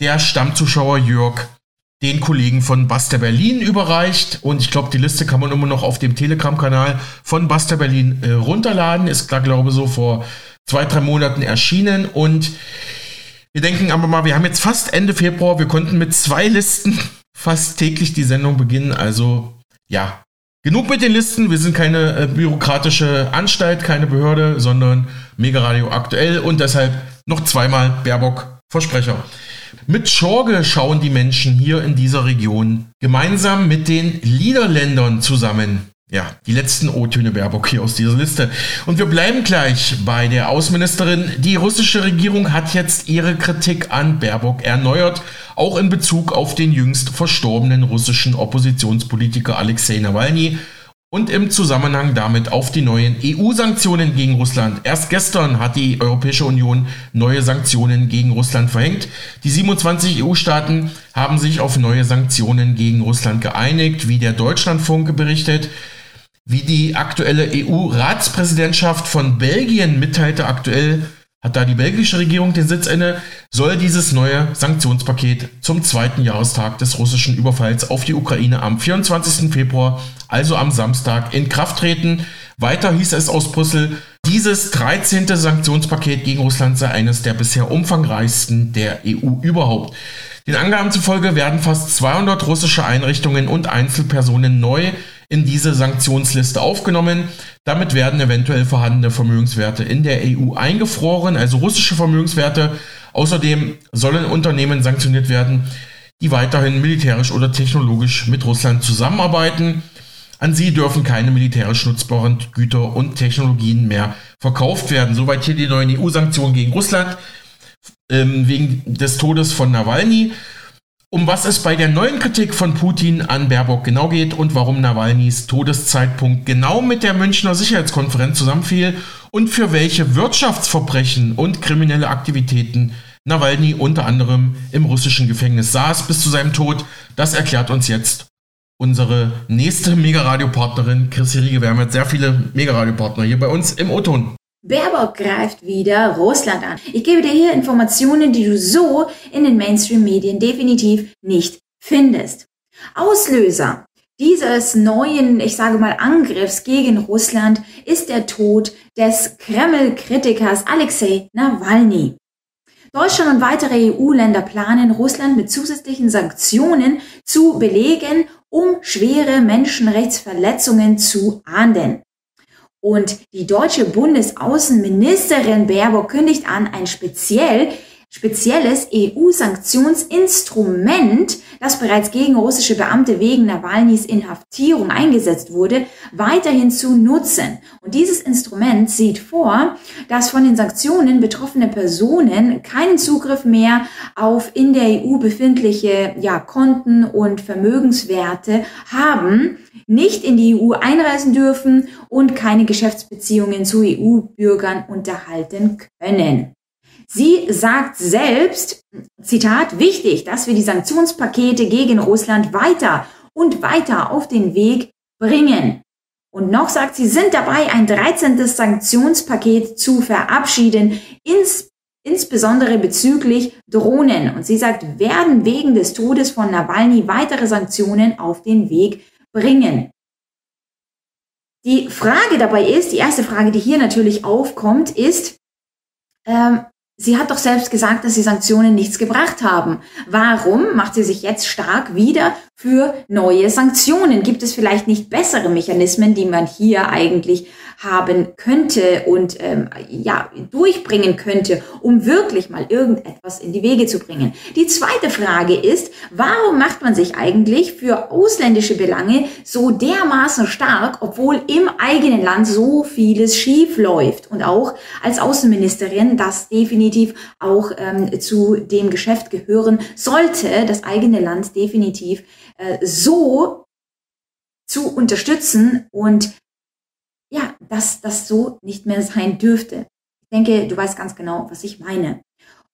der Stammzuschauer Jörg den Kollegen von Buster Berlin überreicht. Und ich glaube, die Liste kann man immer noch auf dem Telegram-Kanal von Buster Berlin äh, runterladen. Ist da, glaube ich, so vor zwei, drei Monaten erschienen. Und wir denken aber mal, wir haben jetzt fast Ende Februar. Wir konnten mit zwei Listen fast täglich die Sendung beginnen. Also ja, Genug mit den Listen, wir sind keine äh, bürokratische Anstalt, keine Behörde, sondern Mega Radio aktuell und deshalb noch zweimal Baerbock Versprecher. Mit Schorge schauen die Menschen hier in dieser Region gemeinsam mit den Niederländern zusammen. Ja, die letzten O-Töne Baerbock hier aus dieser Liste. Und wir bleiben gleich bei der Außenministerin. Die russische Regierung hat jetzt ihre Kritik an Baerbock erneuert, auch in Bezug auf den jüngst verstorbenen russischen Oppositionspolitiker Alexei Nawalny und im Zusammenhang damit auf die neuen EU-Sanktionen gegen Russland. Erst gestern hat die Europäische Union neue Sanktionen gegen Russland verhängt. Die 27 EU-Staaten haben sich auf neue Sanktionen gegen Russland geeinigt, wie der Deutschlandfunk berichtet. Wie die aktuelle EU-Ratspräsidentschaft von Belgien mitteilte aktuell, hat da die belgische Regierung den Sitz inne, soll dieses neue Sanktionspaket zum zweiten Jahrestag des russischen Überfalls auf die Ukraine am 24. Februar, also am Samstag, in Kraft treten. Weiter hieß es aus Brüssel, dieses 13. Sanktionspaket gegen Russland sei eines der bisher umfangreichsten der EU überhaupt. Den Angaben zufolge werden fast 200 russische Einrichtungen und Einzelpersonen neu in diese Sanktionsliste aufgenommen. Damit werden eventuell vorhandene Vermögenswerte in der EU eingefroren, also russische Vermögenswerte. Außerdem sollen Unternehmen sanktioniert werden, die weiterhin militärisch oder technologisch mit Russland zusammenarbeiten. An sie dürfen keine militärisch nutzbaren Güter und Technologien mehr verkauft werden. Soweit hier die neuen EU-Sanktionen gegen Russland ähm, wegen des Todes von Nawalny. Um was es bei der neuen Kritik von Putin an Baerbock genau geht und warum Nawalnys Todeszeitpunkt genau mit der Münchner Sicherheitskonferenz zusammenfiel und für welche Wirtschaftsverbrechen und kriminelle Aktivitäten Nawalny unter anderem im russischen Gefängnis saß bis zu seinem Tod, das erklärt uns jetzt unsere nächste Mega-Radio-Partnerin Chris Riege. Wir haben jetzt sehr viele Mega-Radio-Partner hier bei uns im O-Ton. Baerbock greift wieder Russland an. Ich gebe dir hier Informationen, die du so in den Mainstream-Medien definitiv nicht findest. Auslöser dieses neuen, ich sage mal, Angriffs gegen Russland ist der Tod des Kreml-Kritikers Alexei Nawalny. Deutschland und weitere EU-Länder planen, Russland mit zusätzlichen Sanktionen zu belegen, um schwere Menschenrechtsverletzungen zu ahnden. Und die deutsche Bundesaußenministerin Baerbock kündigt an, ein speziell spezielles EU-Sanktionsinstrument, das bereits gegen russische Beamte wegen Nawalnys Inhaftierung eingesetzt wurde, weiterhin zu nutzen. Und dieses Instrument sieht vor, dass von den Sanktionen betroffene Personen keinen Zugriff mehr auf in der EU befindliche ja, Konten und Vermögenswerte haben, nicht in die EU einreisen dürfen und keine Geschäftsbeziehungen zu EU-Bürgern unterhalten können. Sie sagt selbst, Zitat, wichtig, dass wir die Sanktionspakete gegen Russland weiter und weiter auf den Weg bringen. Und noch sagt sie, sind dabei, ein 13. Sanktionspaket zu verabschieden, ins, insbesondere bezüglich Drohnen. Und sie sagt, werden wegen des Todes von Nawalny weitere Sanktionen auf den Weg bringen. Die Frage dabei ist, die erste Frage, die hier natürlich aufkommt, ist, ähm, Sie hat doch selbst gesagt, dass die Sanktionen nichts gebracht haben. Warum macht sie sich jetzt stark wieder für neue Sanktionen? Gibt es vielleicht nicht bessere Mechanismen, die man hier eigentlich haben könnte und ähm, ja durchbringen könnte, um wirklich mal irgendetwas in die Wege zu bringen? Die zweite Frage ist, warum macht man sich eigentlich für ausländische Belange so dermaßen stark, obwohl im eigenen Land so vieles schief läuft? Und auch als Außenministerin das definitiv auch ähm, zu dem Geschäft gehören sollte, das eigene Land definitiv äh, so zu unterstützen und dass das so nicht mehr sein dürfte. Ich denke, du weißt ganz genau, was ich meine.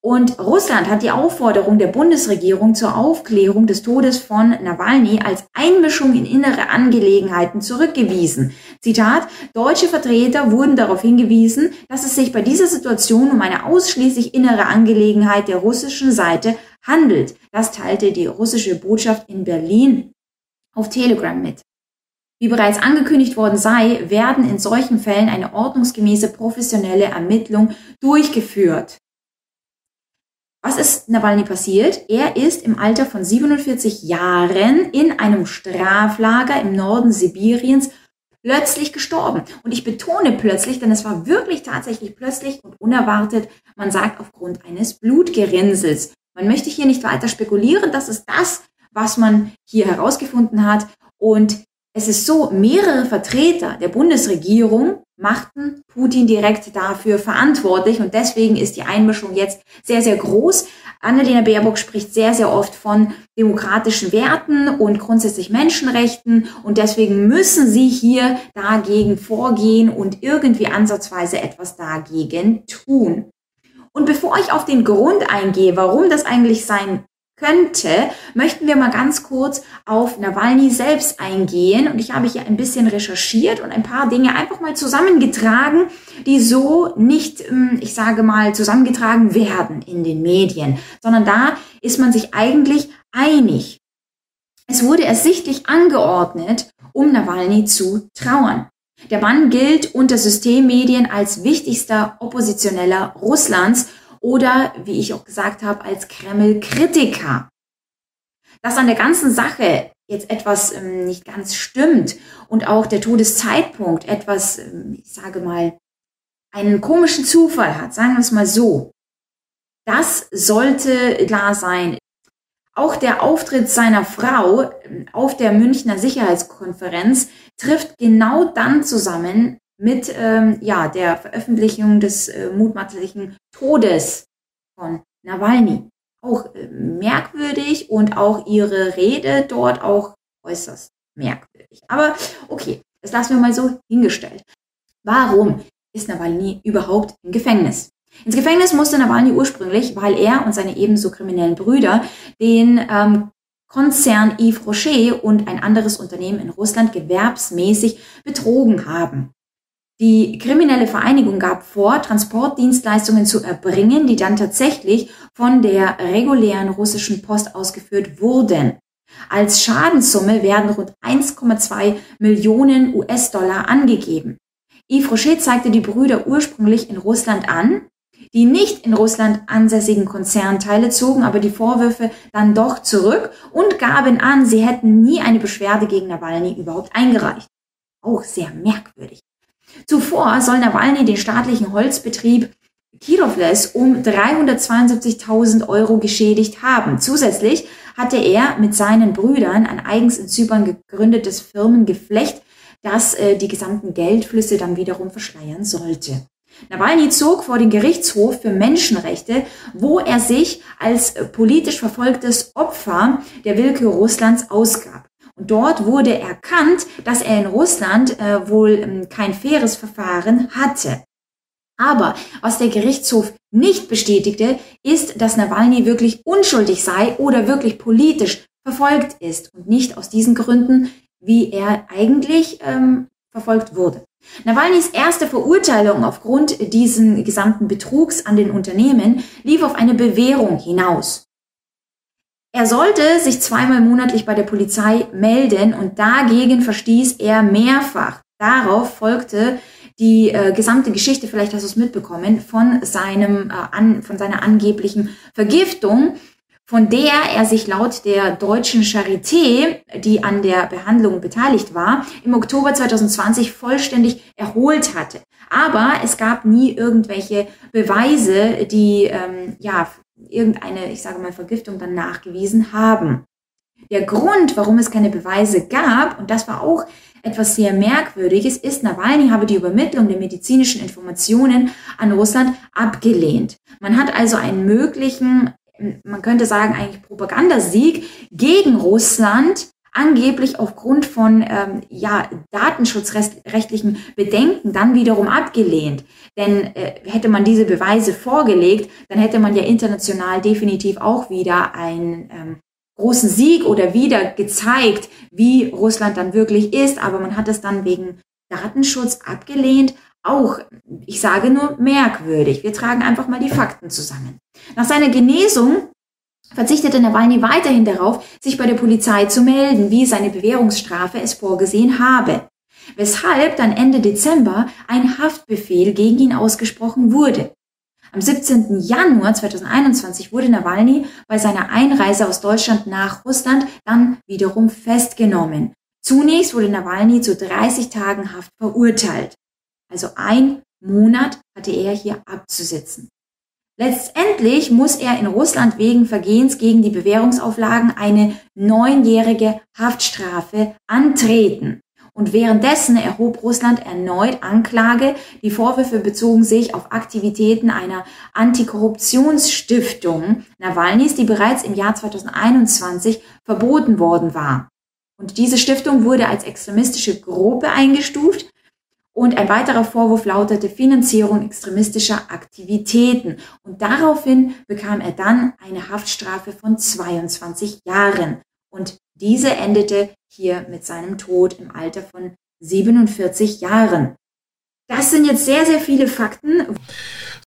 Und Russland hat die Aufforderung der Bundesregierung zur Aufklärung des Todes von Nawalny als Einmischung in innere Angelegenheiten zurückgewiesen. Zitat, deutsche Vertreter wurden darauf hingewiesen, dass es sich bei dieser Situation um eine ausschließlich innere Angelegenheit der russischen Seite handelt. Das teilte die russische Botschaft in Berlin auf Telegram mit. Wie bereits angekündigt worden sei, werden in solchen Fällen eine ordnungsgemäße professionelle Ermittlung durchgeführt. Was ist Nawalny passiert? Er ist im Alter von 47 Jahren in einem Straflager im Norden Sibiriens plötzlich gestorben. Und ich betone plötzlich, denn es war wirklich tatsächlich plötzlich und unerwartet. Man sagt aufgrund eines Blutgerinnsels. Man möchte hier nicht weiter spekulieren. Das ist das, was man hier herausgefunden hat. Und es ist so, mehrere Vertreter der Bundesregierung machten Putin direkt dafür verantwortlich und deswegen ist die Einmischung jetzt sehr, sehr groß. Annalena Baerbock spricht sehr, sehr oft von demokratischen Werten und grundsätzlich Menschenrechten und deswegen müssen sie hier dagegen vorgehen und irgendwie ansatzweise etwas dagegen tun. Und bevor ich auf den Grund eingehe, warum das eigentlich sein könnte, möchten wir mal ganz kurz auf Nawalny selbst eingehen. Und ich habe hier ein bisschen recherchiert und ein paar Dinge einfach mal zusammengetragen, die so nicht, ähm, ich sage mal, zusammengetragen werden in den Medien, sondern da ist man sich eigentlich einig. Es wurde ersichtlich angeordnet, um Nawalny zu trauern. Der Mann gilt unter Systemmedien als wichtigster Oppositioneller Russlands oder, wie ich auch gesagt habe, als Kreml-Kritiker. Dass an der ganzen Sache jetzt etwas ähm, nicht ganz stimmt und auch der Todeszeitpunkt etwas, ähm, ich sage mal, einen komischen Zufall hat, sagen wir es mal so. Das sollte klar sein. Auch der Auftritt seiner Frau ähm, auf der Münchner Sicherheitskonferenz trifft genau dann zusammen, mit ähm, ja, der Veröffentlichung des äh, mutmaßlichen Todes von Nawalny. Auch äh, merkwürdig und auch ihre Rede dort auch äußerst merkwürdig. Aber okay, das lassen wir mal so hingestellt. Warum ist Nawalny überhaupt im Gefängnis? Ins Gefängnis musste Nawalny ursprünglich, weil er und seine ebenso kriminellen Brüder den ähm, Konzern Yves Rocher und ein anderes Unternehmen in Russland gewerbsmäßig betrogen haben. Die kriminelle Vereinigung gab vor, Transportdienstleistungen zu erbringen, die dann tatsächlich von der regulären russischen Post ausgeführt wurden. Als Schadenssumme werden rund 1,2 Millionen US-Dollar angegeben. Yves Rocher zeigte die Brüder ursprünglich in Russland an. Die nicht in Russland ansässigen Konzernteile zogen aber die Vorwürfe dann doch zurück und gaben an, sie hätten nie eine Beschwerde gegen Nawalny überhaupt eingereicht. Auch sehr merkwürdig. Zuvor soll Nawalny den staatlichen Holzbetrieb Kirovles um 372.000 Euro geschädigt haben. Zusätzlich hatte er mit seinen Brüdern ein eigens in Zypern gegründetes Firmengeflecht, das äh, die gesamten Geldflüsse dann wiederum verschleiern sollte. Nawalny zog vor den Gerichtshof für Menschenrechte, wo er sich als politisch verfolgtes Opfer der Willkür Russlands ausgab. Und dort wurde erkannt, dass er in Russland äh, wohl ähm, kein faires Verfahren hatte. Aber was der Gerichtshof nicht bestätigte, ist, dass Nawalny wirklich unschuldig sei oder wirklich politisch verfolgt ist und nicht aus diesen Gründen, wie er eigentlich ähm, verfolgt wurde. Nawalnys erste Verurteilung aufgrund diesen gesamten Betrugs an den Unternehmen lief auf eine Bewährung hinaus. Er sollte sich zweimal monatlich bei der Polizei melden und dagegen verstieß er mehrfach. Darauf folgte die äh, gesamte Geschichte, vielleicht hast du es mitbekommen, von seinem, äh, an, von seiner angeblichen Vergiftung, von der er sich laut der deutschen Charité, die an der Behandlung beteiligt war, im Oktober 2020 vollständig erholt hatte. Aber es gab nie irgendwelche Beweise, die ähm, ja irgendeine, ich sage mal, Vergiftung dann nachgewiesen haben. Der Grund, warum es keine Beweise gab, und das war auch etwas sehr Merkwürdiges, ist, Nawalny habe die Übermittlung der medizinischen Informationen an Russland abgelehnt. Man hat also einen möglichen, man könnte sagen, eigentlich Propagandasieg gegen Russland angeblich aufgrund von ähm, ja, datenschutzrechtlichen Bedenken dann wiederum abgelehnt. Denn äh, hätte man diese Beweise vorgelegt, dann hätte man ja international definitiv auch wieder einen ähm, großen Sieg oder wieder gezeigt, wie Russland dann wirklich ist. Aber man hat es dann wegen Datenschutz abgelehnt. Auch, ich sage nur merkwürdig. Wir tragen einfach mal die Fakten zusammen. Nach seiner Genesung verzichtete Nawalny weiterhin darauf, sich bei der Polizei zu melden, wie seine Bewährungsstrafe es vorgesehen habe, weshalb dann Ende Dezember ein Haftbefehl gegen ihn ausgesprochen wurde. Am 17. Januar 2021 wurde Nawalny bei seiner Einreise aus Deutschland nach Russland dann wiederum festgenommen. Zunächst wurde Nawalny zu 30 Tagen Haft verurteilt. Also ein Monat hatte er hier abzusitzen. Letztendlich muss er in Russland wegen Vergehens gegen die Bewährungsauflagen eine neunjährige Haftstrafe antreten. Und währenddessen erhob Russland erneut Anklage. Die Vorwürfe bezogen sich auf Aktivitäten einer Antikorruptionsstiftung Nawalnys, die bereits im Jahr 2021 verboten worden war. Und diese Stiftung wurde als extremistische Gruppe eingestuft Und ein weiterer Vorwurf lautete Finanzierung extremistischer Aktivitäten. Und daraufhin bekam er dann eine Haftstrafe von 22 Jahren. Und diese endete hier mit seinem Tod im Alter von 47 Jahren. Das sind jetzt sehr, sehr viele Fakten.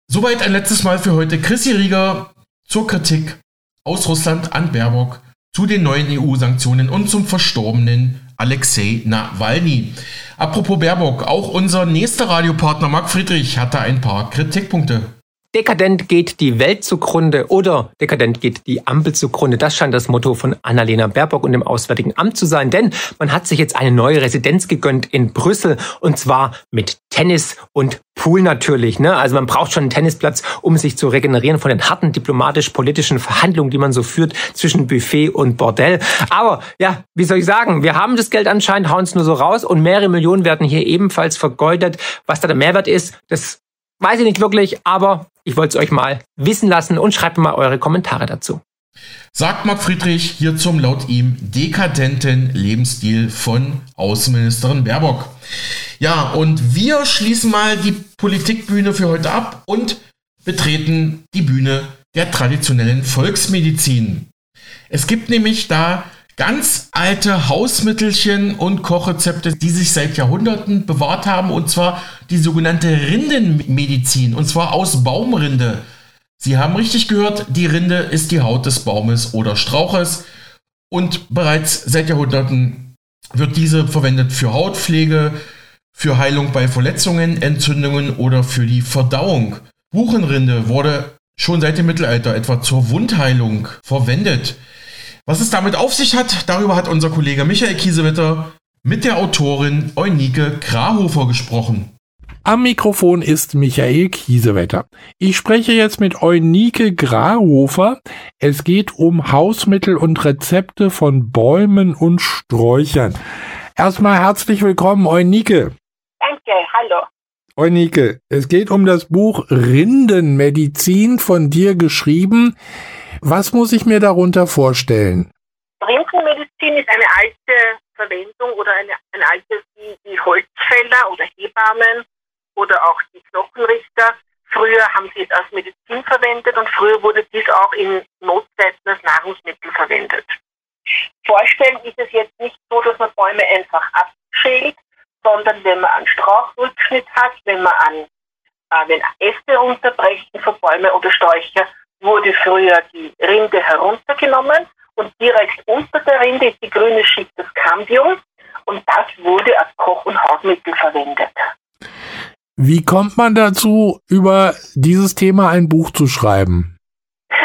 Soweit ein letztes Mal für heute. Chrissy Rieger zur Kritik aus Russland an Baerbock zu den neuen EU-Sanktionen und zum verstorbenen Alexei Nawalny. Apropos Baerbock, auch unser nächster Radiopartner Marc Friedrich hatte ein paar Kritikpunkte. Dekadent geht die Welt zugrunde oder dekadent geht die Ampel zugrunde. Das scheint das Motto von Annalena Baerbock und dem Auswärtigen Amt zu sein, denn man hat sich jetzt eine neue Residenz gegönnt in Brüssel und zwar mit Tennis und Pool natürlich. Ne? Also man braucht schon einen Tennisplatz, um sich zu regenerieren von den harten diplomatisch-politischen Verhandlungen, die man so führt zwischen Buffet und Bordell. Aber ja, wie soll ich sagen, wir haben das Geld anscheinend, hauen es nur so raus und mehrere Millionen werden hier ebenfalls vergeudet. Was da der Mehrwert ist, das weiß ich nicht wirklich, aber ich wollte es euch mal wissen lassen und schreibt mal eure Kommentare dazu. Sagt Marc Friedrich hier zum laut ihm dekadenten Lebensstil von Außenministerin Baerbock. Ja, und wir schließen mal die Politikbühne für heute ab und betreten die Bühne der traditionellen Volksmedizin. Es gibt nämlich da ganz alte Hausmittelchen und Kochrezepte, die sich seit Jahrhunderten bewahrt haben, und zwar die sogenannte Rindenmedizin, und zwar aus Baumrinde. Sie haben richtig gehört, die Rinde ist die Haut des Baumes oder Strauches und bereits seit Jahrhunderten wird diese verwendet für Hautpflege, für Heilung bei Verletzungen, Entzündungen oder für die Verdauung. Buchenrinde wurde schon seit dem Mittelalter etwa zur Wundheilung verwendet. Was es damit auf sich hat, darüber hat unser Kollege Michael Kiesewetter mit der Autorin Eunike Grahofer gesprochen. Am Mikrofon ist Michael Kiesewetter. Ich spreche jetzt mit Eunike Grahofer. Es geht um Hausmittel und Rezepte von Bäumen und Sträuchern. Erstmal herzlich willkommen, Eunike. Danke, hallo. Eunike, es geht um das Buch Rindenmedizin von dir geschrieben. Was muss ich mir darunter vorstellen? Rindenmedizin ist eine alte Verwendung oder eine, ein altes wie, wie Holzfäller oder Hebammen oder auch die Knochenrichter. Früher haben sie es als Medizin verwendet und früher wurde dies auch in Notzeiten als Nahrungsmittel verwendet. Vorstellen ist es jetzt nicht so, dass man Bäume einfach abschält, sondern wenn man einen Strauchrückschnitt hat, wenn man an äh, wenn Äste unterbrechen von Bäume oder Sträucher, wurde früher die Rinde heruntergenommen und direkt unter der Rinde ist die grüne Schicht des Cambium und das wurde als Koch- und Hausmittel verwendet. Wie kommt man dazu, über dieses Thema ein Buch zu schreiben?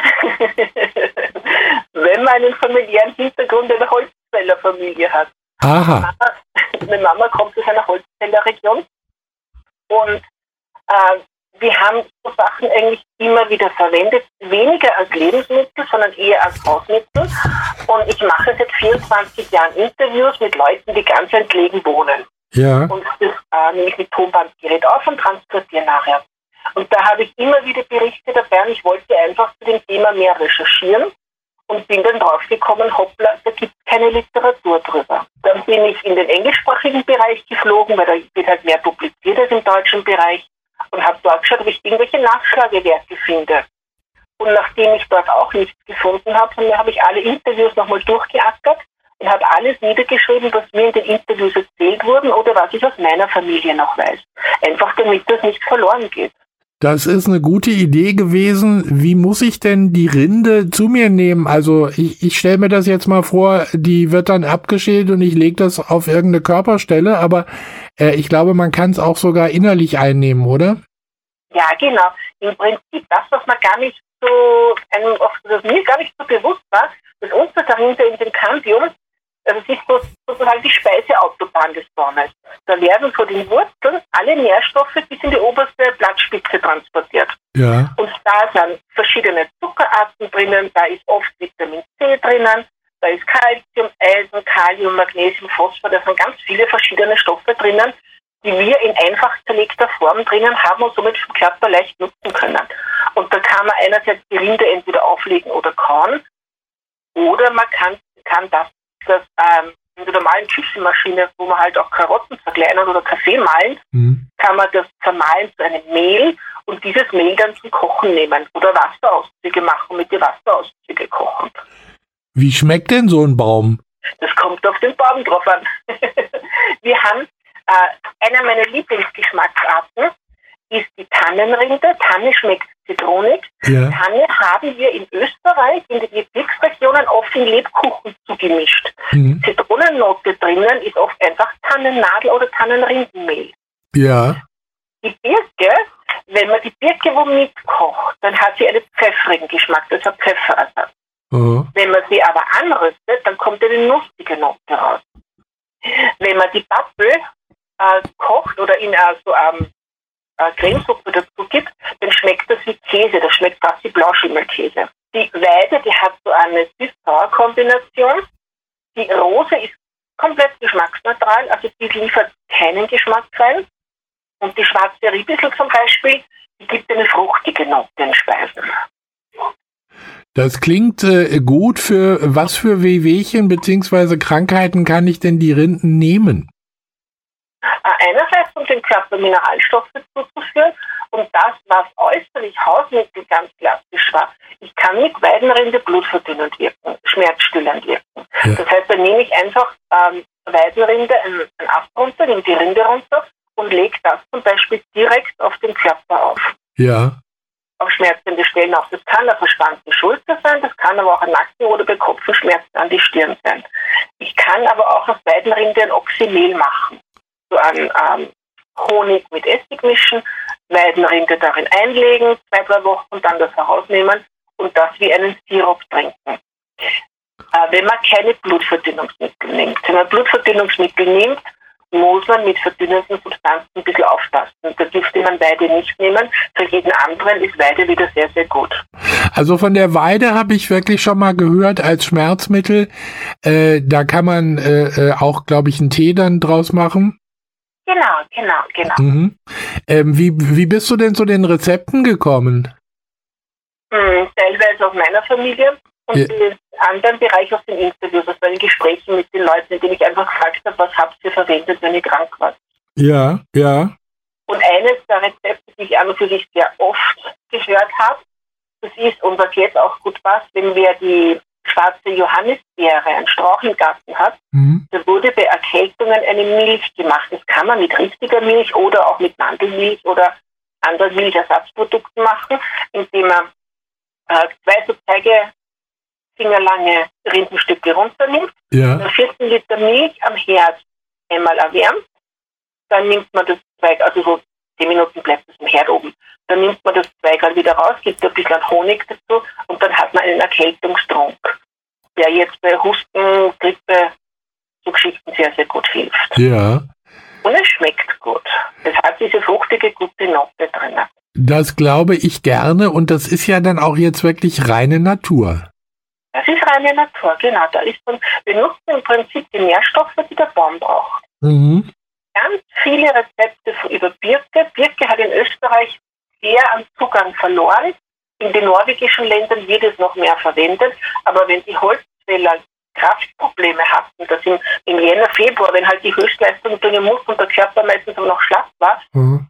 Wenn man einen familiären Hintergrund einer Holzfällerfamilie hat. Aha. Meine Mama kommt aus einer Holzfällerregion und äh, wir haben so Sachen eigentlich immer wieder verwendet, weniger als Lebensmittel, sondern eher als Hausmittel. Und ich mache seit 24 Jahren Interviews mit Leuten, die ganz entlegen wohnen. Ja. Und das äh, nehme ich mit Tonbandgerät auf und transportiere nachher. Und da habe ich immer wieder Berichte dabei und ich wollte einfach zu dem Thema mehr recherchieren und bin dann draufgekommen, hoppla, da gibt es keine Literatur drüber. Dann bin ich in den englischsprachigen Bereich geflogen, weil da wird halt mehr publiziert als im deutschen Bereich und habe dort geschaut, ob ich irgendwelche Nachschlagewerke finde. Und nachdem ich dort auch nichts gefunden habe, habe ich alle Interviews nochmal durchgeackert und habe alles niedergeschrieben, was mir in den Interviews erzählt wurden oder was ich aus meiner Familie noch weiß. Einfach damit das nicht verloren geht. Das ist eine gute Idee gewesen. Wie muss ich denn die Rinde zu mir nehmen? Also ich, ich stelle mir das jetzt mal vor, die wird dann abgeschält und ich lege das auf irgendeine Körperstelle, aber äh, ich glaube, man kann es auch sogar innerlich einnehmen, oder? Ja, genau. Im Prinzip das, was man gar nicht so, einem, was mir gar nicht so bewusst war, das unter dahinter in dem Cambium also es ist sozusagen die Speiseautobahn des Baumes. Da werden von den Wurzeln alle Nährstoffe bis in die oberste Blattspitze transportiert. Ja. Und da sind verschiedene Zuckerarten drinnen, da ist oft Vitamin C drinnen, da ist Calcium, Eisen, Kalium, Magnesium, Phosphor, da sind ganz viele verschiedene Stoffe drinnen, die wir in einfach zerlegter Form drinnen haben und somit vom Körper leicht nutzen können. Und da kann man einerseits die Rinde entweder auflegen oder kauen, oder man kann, kann das das ähm, in der normalen Küchenmaschine, wo man halt auch Karotten verkleinert oder Kaffee mahlen, Mhm. kann man das zermahlen zu einem Mehl und dieses Mehl dann zum Kochen nehmen oder Wasserauszüge machen, mit den Wasserauszüge kochen. Wie schmeckt denn so ein Baum? Das kommt auf den Baum drauf an. Wir haben äh, einer meiner Lieblingsgeschmacksarten ist die Tannenrinde. Tanne schmeckt zitronig. Ja. Tanne haben wir in Österreich in den Gebirgsregionen oft in Lebkuchen zugemischt. Mhm. Zitronennote drinnen ist oft einfach Tannennadel oder Tannenrindenmehl. Ja. Die Birke, wenn man die Birke womit kocht, dann hat sie einen pfeffrigen Geschmack, das ist ein Pfefferersatz. Oh. Wenn man sie aber anrüstet, dann kommt eine nussige Note raus. Wenn man die Pappel äh, kocht oder in äh, so ähm, äh, Cremesuppe dazu gibt, dann schmeckt das wie Käse, das schmeckt fast wie Blauschimmelkäse. Die Weide, die hat so eine Süß-Sauer-Kombination. Die Rose ist komplett geschmacksneutral, also die liefert keinen Geschmack rein. Und die schwarze Riebissel zum Beispiel, die gibt eine fruchtige Note in Speisen. Das klingt äh, gut. Für was für Wehwehchen bzw. Krankheiten kann ich denn die Rinden nehmen? Äh, Einerseits, dem Körper Mineralstoffe zuzuführen und das, was äußerlich Hausmittel ganz klassisch war. Ich kann mit Weidenrinde blutverdünnend wirken, schmerzstillend wirken. Das heißt, dann nehme ich einfach ähm, Weidenrinde, einen, einen Ast runter, nehme die Rinde runter und lege das zum Beispiel direkt auf den Körper auf. Ja. Auf schmerzende Stellen auf. Das kann eine verspannte Schulter sein, das kann aber auch ein Nacken- oder bei Kopfschmerzen an die Stirn sein. Ich kann aber auch aus Weidenrinde ein Oxymel machen. So ein ähm, Honig mit Essig mischen, Weidenrinde darin einlegen, zwei, drei Wochen dann das herausnehmen und das wie einen Sirup trinken. Äh, wenn man keine Blutverdünnungsmittel nimmt. Wenn man Blutverdünnungsmittel nimmt, muss man mit verdünnenden Substanzen ein bisschen aufpassen. Da dürfte man Weide nicht nehmen. Für jeden anderen ist Weide wieder sehr, sehr gut. Also von der Weide habe ich wirklich schon mal gehört als Schmerzmittel. Äh, da kann man äh, äh, auch, glaube ich, einen Tee dann draus machen. Genau, genau, genau. Mhm. Ähm, wie, wie bist du denn zu den Rezepten gekommen? Hm, teilweise aus meiner Familie und Ja. im anderen Bereich aus den Interviews, aus den Gesprächen mit den Leuten, indem ich einfach gefragt habe, was habt ihr verwendet, wenn ihr krank wart. Ja, ja. Und eines der Rezepte, die ich an und für sich sehr oft gehört habe, das ist, und was jetzt auch gut passt, wenn wer die schwarze Johannisbeere, einen Strauch im Garten hat, da wurde bei Erkältungen eine Milch gemacht. Das kann man mit richtiger Milch oder auch mit Mandelmilch oder anderen Milchersatzprodukten machen, indem man äh, zwei so Zeigefingerlange Rindenstücke runternimmt, Ja. dann 14 Liter Milch am Herd einmal erwärmt, dann nimmt man das Zweig, also so 10 Minuten bleibt es im Herd oben, dann nimmt man das Zweigal wieder raus, gibt ein bisschen Honig dazu und dann hat man einen Erkältungstrunk, der jetzt bei Husten, Grippe, so Geschichten sehr, sehr gut hilft. Ja. Und es schmeckt gut. Es hat diese fruchtige, gute Note drin. Das glaube ich gerne und das ist ja dann auch jetzt wirklich reine Natur. Das ist reine Natur, genau. Da ist man, wir nutzen im Prinzip die Nährstoffe, die der Baum braucht. Mhm. Ganz viele Rezepte über Birke. Birke hat in Österreich sehr an Zugang verloren. In den norwegischen Ländern wird es noch mehr verwendet. Aber wenn die Holzfäller Kraftprobleme hatten, dass im, im Jänner, Februar, wenn halt die Höchstleistung bringen muss und der Körper meistens auch noch schlapp war,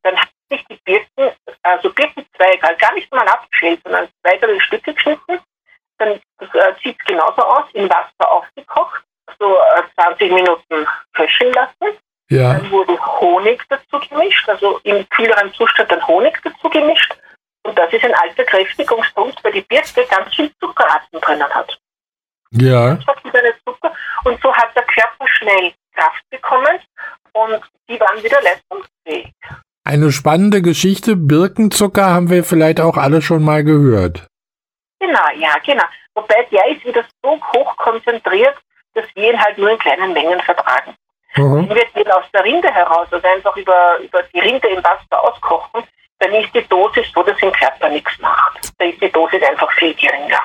dann hat sich die Birken, also Birkenzweige, gar nicht mal abgeschält, sondern Zweige in Stücke geschnitten. Dann das, äh, sieht es genauso aus, in Wasser aufgekocht, so äh, 20 Minuten köcheln lassen. Ja. Dann wurde Honig dazu gemischt, also im kühleren Zustand dann Honig dazu gemischt. Und das ist ein alter Kräftigungspunkt, weil die Birke ganz viel Zuckerarten drinnen hat. Ja. Zucker. Und so hat der Körper schnell Kraft bekommen und die waren wieder leistungsfähig. Eine spannende Geschichte. Birkenzucker haben wir vielleicht auch alle schon mal gehört. Genau, ja, genau. Wobei der ist wieder so hoch konzentriert, dass wir ihn halt nur in kleinen Mengen vertragen. Mhm. Wenn wir den aus der Rinde heraus, also einfach über, über die Rinde im Wasser auskochen, dann ist die Dosis so, dass im Körper nichts macht. Da ist die Dosis einfach viel geringer.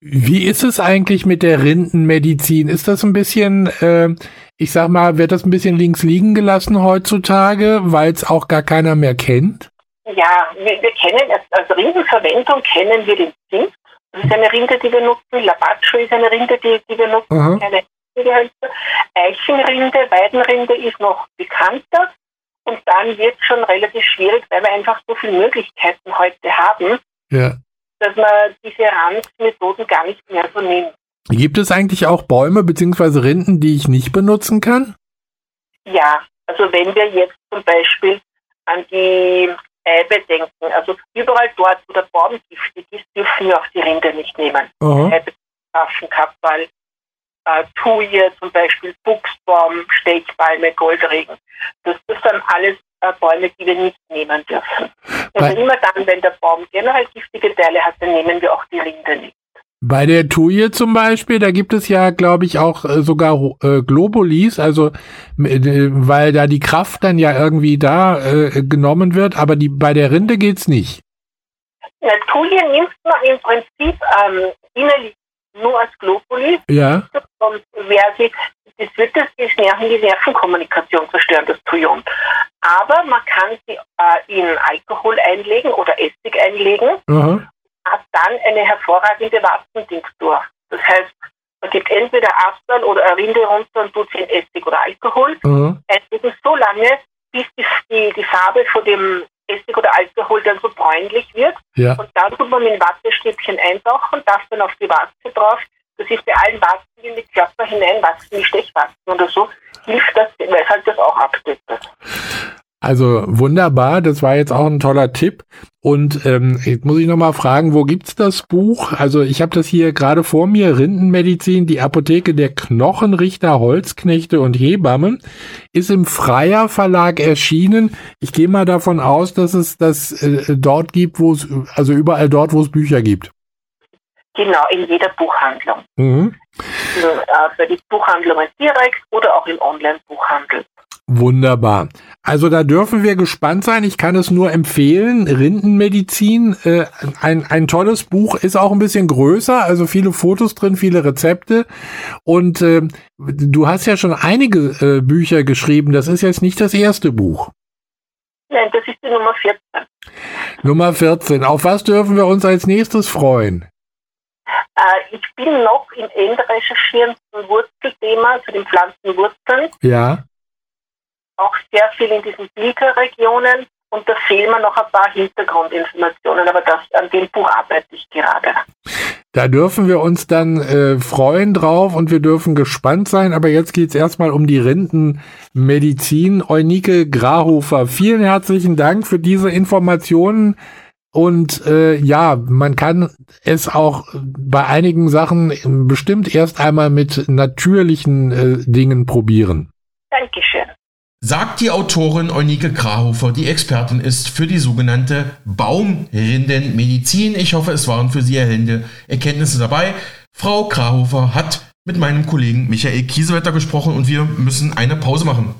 Wie ist es eigentlich mit der Rindenmedizin? Ist das ein bisschen, äh, ich sag mal, wird das ein bisschen links liegen gelassen heutzutage, weil es auch gar keiner mehr kennt? Ja, wir, wir kennen, als, Rindenverwendung kennen wir den Zink. Das ist eine Rinde, die wir nutzen. Labacho ist eine Rinde, die, die wir nutzen. Aha. Eine Gehölzer. Eichenrinde, Weidenrinde ist noch bekannter. Und dann wird es schon relativ schwierig, weil wir einfach so viele Möglichkeiten heute haben, Ja. dass man diese Randmethoden gar nicht mehr so nimmt. Gibt es eigentlich auch Bäume bzw. Rinden, die ich nicht benutzen kann? Ja, also wenn wir jetzt zum Beispiel an die Eibe denken, also überall dort, wo der Baum giftig ist, dürfen wir auch die Rinde nicht nehmen. Eibe, Affenkappwall, äh, Thuje zum Beispiel, Buchsbaum, Stechpalme, Goldregen. Das, das sind alles äh, Bäume, die wir nicht nehmen dürfen. Bei- Und immer dann, wenn der Baum generell giftige Teile hat, dann nehmen wir auch die Rinde nicht. Bei der Tuje zum Beispiel, da gibt es ja, glaube ich, auch äh, sogar äh, Globulis, also äh, weil da die Kraft dann ja irgendwie da äh, genommen wird, aber die bei der Rinde geht's nicht. Ja, Thuje nimmt man im Prinzip ähm, innerlich nur als Globuli Ja. und wer sie, das wird das die, Nerven, die Nervenkommunikation zerstören, das Thujon. Aber man kann sie äh, in Alkohol einlegen oder Essig einlegen, Aha. hat dann eine hervorragende Watzentinktur. Das heißt, man gibt entweder Asperl oder eine Rinde runter und tut sie in Essig oder Alkohol. Aha. Einlegen so lange, bis die, die, die Farbe von dem Essig oder Alkohol dann so bräunlich wird. Ja. Und dann tut man mit einem Wattestäbchen eintauchen, das dann auf die Warze drauf. Das ist bei allen Warzen, die in den Körper hineinwachsen, wie Stechwarzen oder so, hilft das, weil es halt das auch abtötet. Also wunderbar, das war jetzt auch ein toller Tipp. Und ähm, jetzt muss ich noch mal fragen, wo gibt's das Buch? Also ich habe das hier gerade vor mir, Rindenmedizin, die Apotheke der Knochenrichter, Holzknechte und Hebammen, ist im Freier Verlag erschienen. Ich gehe mal davon aus, dass es das äh, dort gibt, wo es, also überall dort, wo es Bücher gibt. Genau, in jeder Buchhandlung. Mhm. Äh, bei den Buchhandlungen direkt oder auch im Online-Buchhandel. Wunderbar. Also da dürfen wir gespannt sein. Ich kann es nur empfehlen. Rindenmedizin, äh, ein, ein tolles Buch, ist auch ein bisschen größer, also viele Fotos drin, viele Rezepte. Und äh, du hast ja schon einige äh, Bücher geschrieben. Das ist jetzt nicht das erste Buch. Nein, das ist die Nummer 14. Nummer 14. Auf was dürfen wir uns als nächstes freuen? Äh, ich bin noch im Endrecherchieren zum Wurzelthema, zu den Pflanzenwurzeln. Ja. Auch sehr viel in diesen Pilgerregionen. Und da fehlen mir noch ein paar Hintergrundinformationen, aber das, an dem Buch arbeite ich gerade. Da dürfen wir uns dann äh, freuen drauf und wir dürfen gespannt sein. Aber jetzt geht's erstmal um die Rindenmedizin. Eunike Grahofer, vielen herzlichen Dank für diese Informationen. Und äh, ja, man kann es auch bei einigen Sachen bestimmt erst einmal mit natürlichen äh, Dingen probieren. Sagt die Autorin Eunike Krahofer, die Expertin ist für die sogenannte Baumrindenmedizin. Ich hoffe, es waren für Sie erhellende Erkenntnisse dabei. Frau Krahofer hat mit meinem Kollegen Michael Kiesewetter gesprochen und wir müssen eine Pause machen.